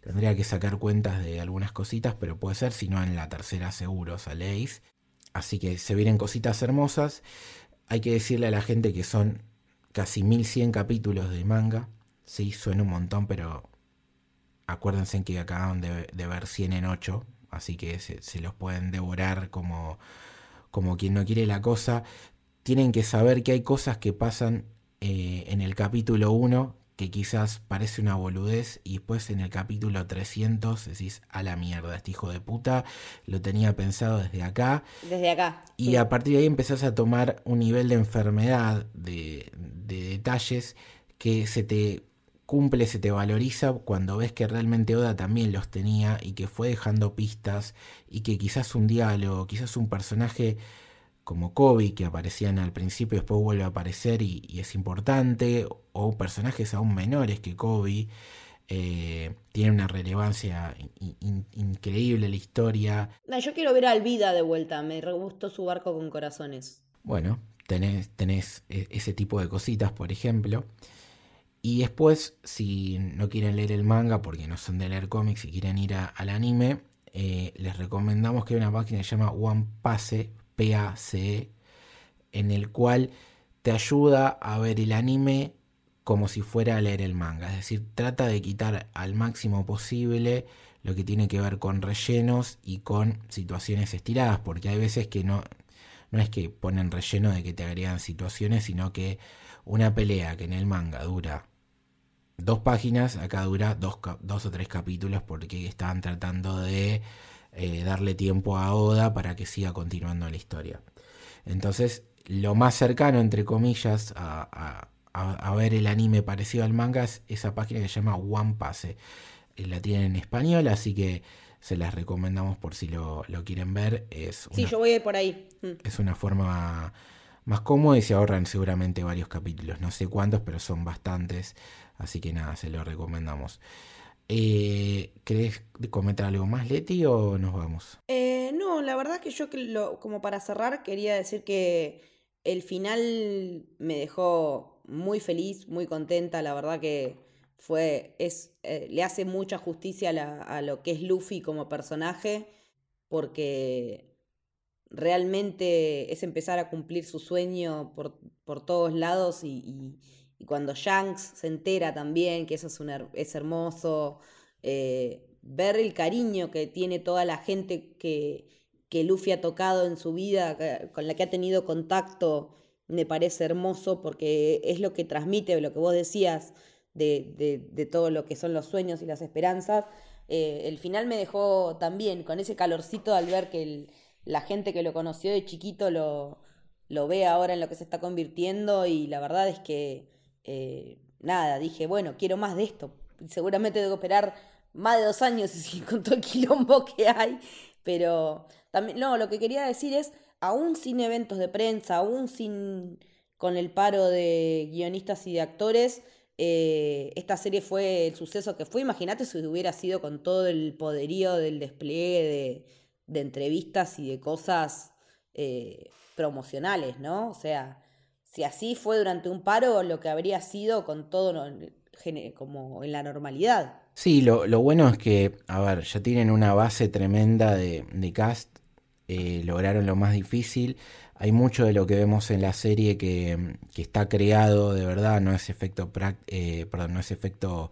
Tendría que sacar cuentas de algunas cositas, pero puede ser, si no en la tercera seguro sale Ace. Así que se vienen cositas hermosas. Hay que decirle a la gente que son casi 1100 capítulos de manga. Sí, suena un montón, pero Acuérdense que acaban de, ver 100 en 8, así que se, los pueden devorar como, como quien no quiere la cosa. Tienen que saber que hay cosas que pasan eh, en el capítulo 1 que quizás parece una boludez y después en el capítulo 300 decís a la mierda, este hijo de puta lo tenía pensado desde acá. Desde acá. Y a partir de ahí empezás a tomar un nivel de enfermedad, de, de detalles que se te cumple, se te valoriza cuando ves que realmente Oda también los tenía y que fue dejando pistas y que quizás un diálogo, quizás un personaje como Kobe que aparecían al principio y después vuelve a aparecer y, es importante, o personajes aún menores que Kobe, eh, tiene una relevancia increíble la historia. Yo quiero ver a Alvida de vuelta, me gustó su barco con corazones. Bueno, tenés, tenés e, ese tipo de cositas, por ejemplo. Y después, si no quieren leer el manga porque no son de leer cómics y quieren ir al anime, eh, les recomendamos que hay una página que se llama One Pace, P-A-C-E, en el cual te ayuda a ver el anime como si fuera a leer el manga. Es decir, trata de quitar al máximo posible lo que tiene que ver con rellenos y con situaciones estiradas, porque hay veces que no, no es que ponen relleno de que te agregan situaciones, sino que una pelea que en el manga dura dos páginas, acá dura dos, dos o tres capítulos porque estaban tratando de eh, darle tiempo a Oda para que siga continuando la historia. Entonces, lo más cercano, entre comillas, a, ver el anime parecido al manga es esa página que se llama One Pase. Eh, la tienen en español, así que se las recomendamos por si lo, quieren ver. Es sí, yo voy por ahí. Mm. Es una forma más cómoda y se ahorran seguramente varios capítulos. No sé cuántos, pero son bastantes. Así que nada, se lo recomendamos. Eh, ¿Querés comentar algo más, Leti, o nos vamos? Eh, no, la verdad que yo, como para cerrar, quería decir que el final me dejó muy feliz, muy contenta. La verdad que fue, es, eh, le hace mucha justicia a, lo que es Luffy como personaje, porque realmente es empezar a cumplir su sueño por, por todos lados y cuando Shanks se entera también que eso es, un, es hermoso, eh, ver el cariño que tiene toda la gente que, que Luffy ha tocado en su vida, con la que ha tenido contacto, me parece hermoso porque es lo que transmite, lo que vos decías de, de, todo lo que son los sueños y las esperanzas. Eh, el final me dejó también con ese calorcito al ver que la gente que lo conoció de chiquito lo, lo ve ahora en lo que se está convirtiendo y la verdad es que eh, nada, dije, bueno, quiero más de esto. Seguramente debo esperar más de dos años (laughs) con todo el quilombo que hay, pero también, no, lo que quería decir es, aún sin eventos de prensa, aún sin con el paro de guionistas y de actores, eh, esta serie fue el suceso que fue. Imagínate si hubiera sido con todo el poderío del despliegue de, entrevistas y de cosas eh, promocionales, ¿no? O sea, si así fue durante un paro, lo que habría sido con todo como en la normalidad. Sí, lo, bueno es que, a ver, ya tienen una base tremenda de, cast, eh, lograron lo más difícil. Hay mucho de lo que vemos en la serie que, está creado de verdad, no es efecto, eh, no es efecto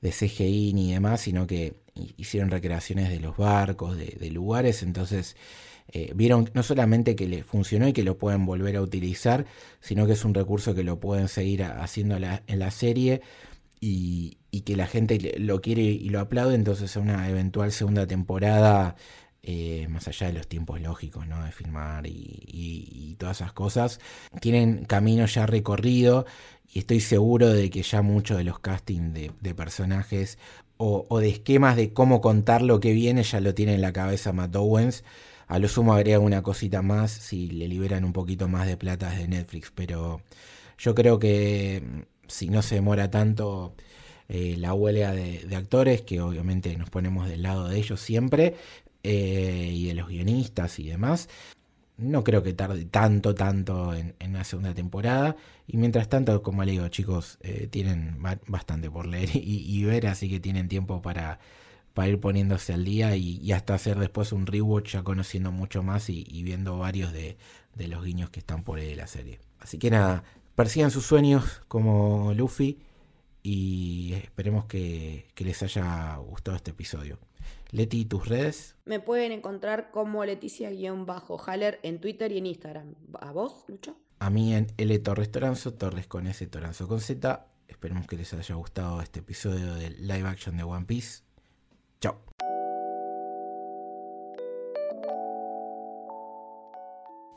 de CGI ni demás, sino que hicieron recreaciones de los barcos, de lugares, entonces eh, vieron no solamente que le funcionó y que lo pueden volver a utilizar, sino que es un recurso que lo pueden seguir haciendo en la serie y, que la gente lo quiere y lo aplaude, entonces una eventual segunda temporada, eh, más allá de los tiempos lógicos ¿no? de filmar y, todas esas cosas, tienen camino ya recorrido y estoy seguro de que ya muchos de los castings de, personajes o, o, de esquemas de cómo contar lo que viene ya lo tiene en la cabeza Matt Owens. A lo sumo agrega una cosita más si le liberan un poquito más de plata de Netflix, pero yo creo que mm, si no se demora tanto, eh, la huelga de, actores, que obviamente nos ponemos del lado de ellos siempre, eh, y de los guionistas y demás. No creo que tarde tanto, tanto en, en una segunda temporada. Y mientras tanto, como le digo, chicos, eh, tienen bastante por leer (laughs) y, ver, así que tienen tiempo para, para ir poniéndose al día y, hasta hacer después un rewatch ya conociendo mucho más y, viendo varios de, de, los guiños que están por ahí de la serie. Así que nada, persigan sus sueños como Luffy y esperemos que, que les haya gustado este episodio. Leti, ¿tus redes? Me pueden encontrar como Leticia-Haller en Twitter y en Instagram. ¿A vos, Lucho? A mí en L Torres Toranzo, Torres con S, Toranzo con Z. Esperemos que les haya gustado este episodio del live action de One Piece.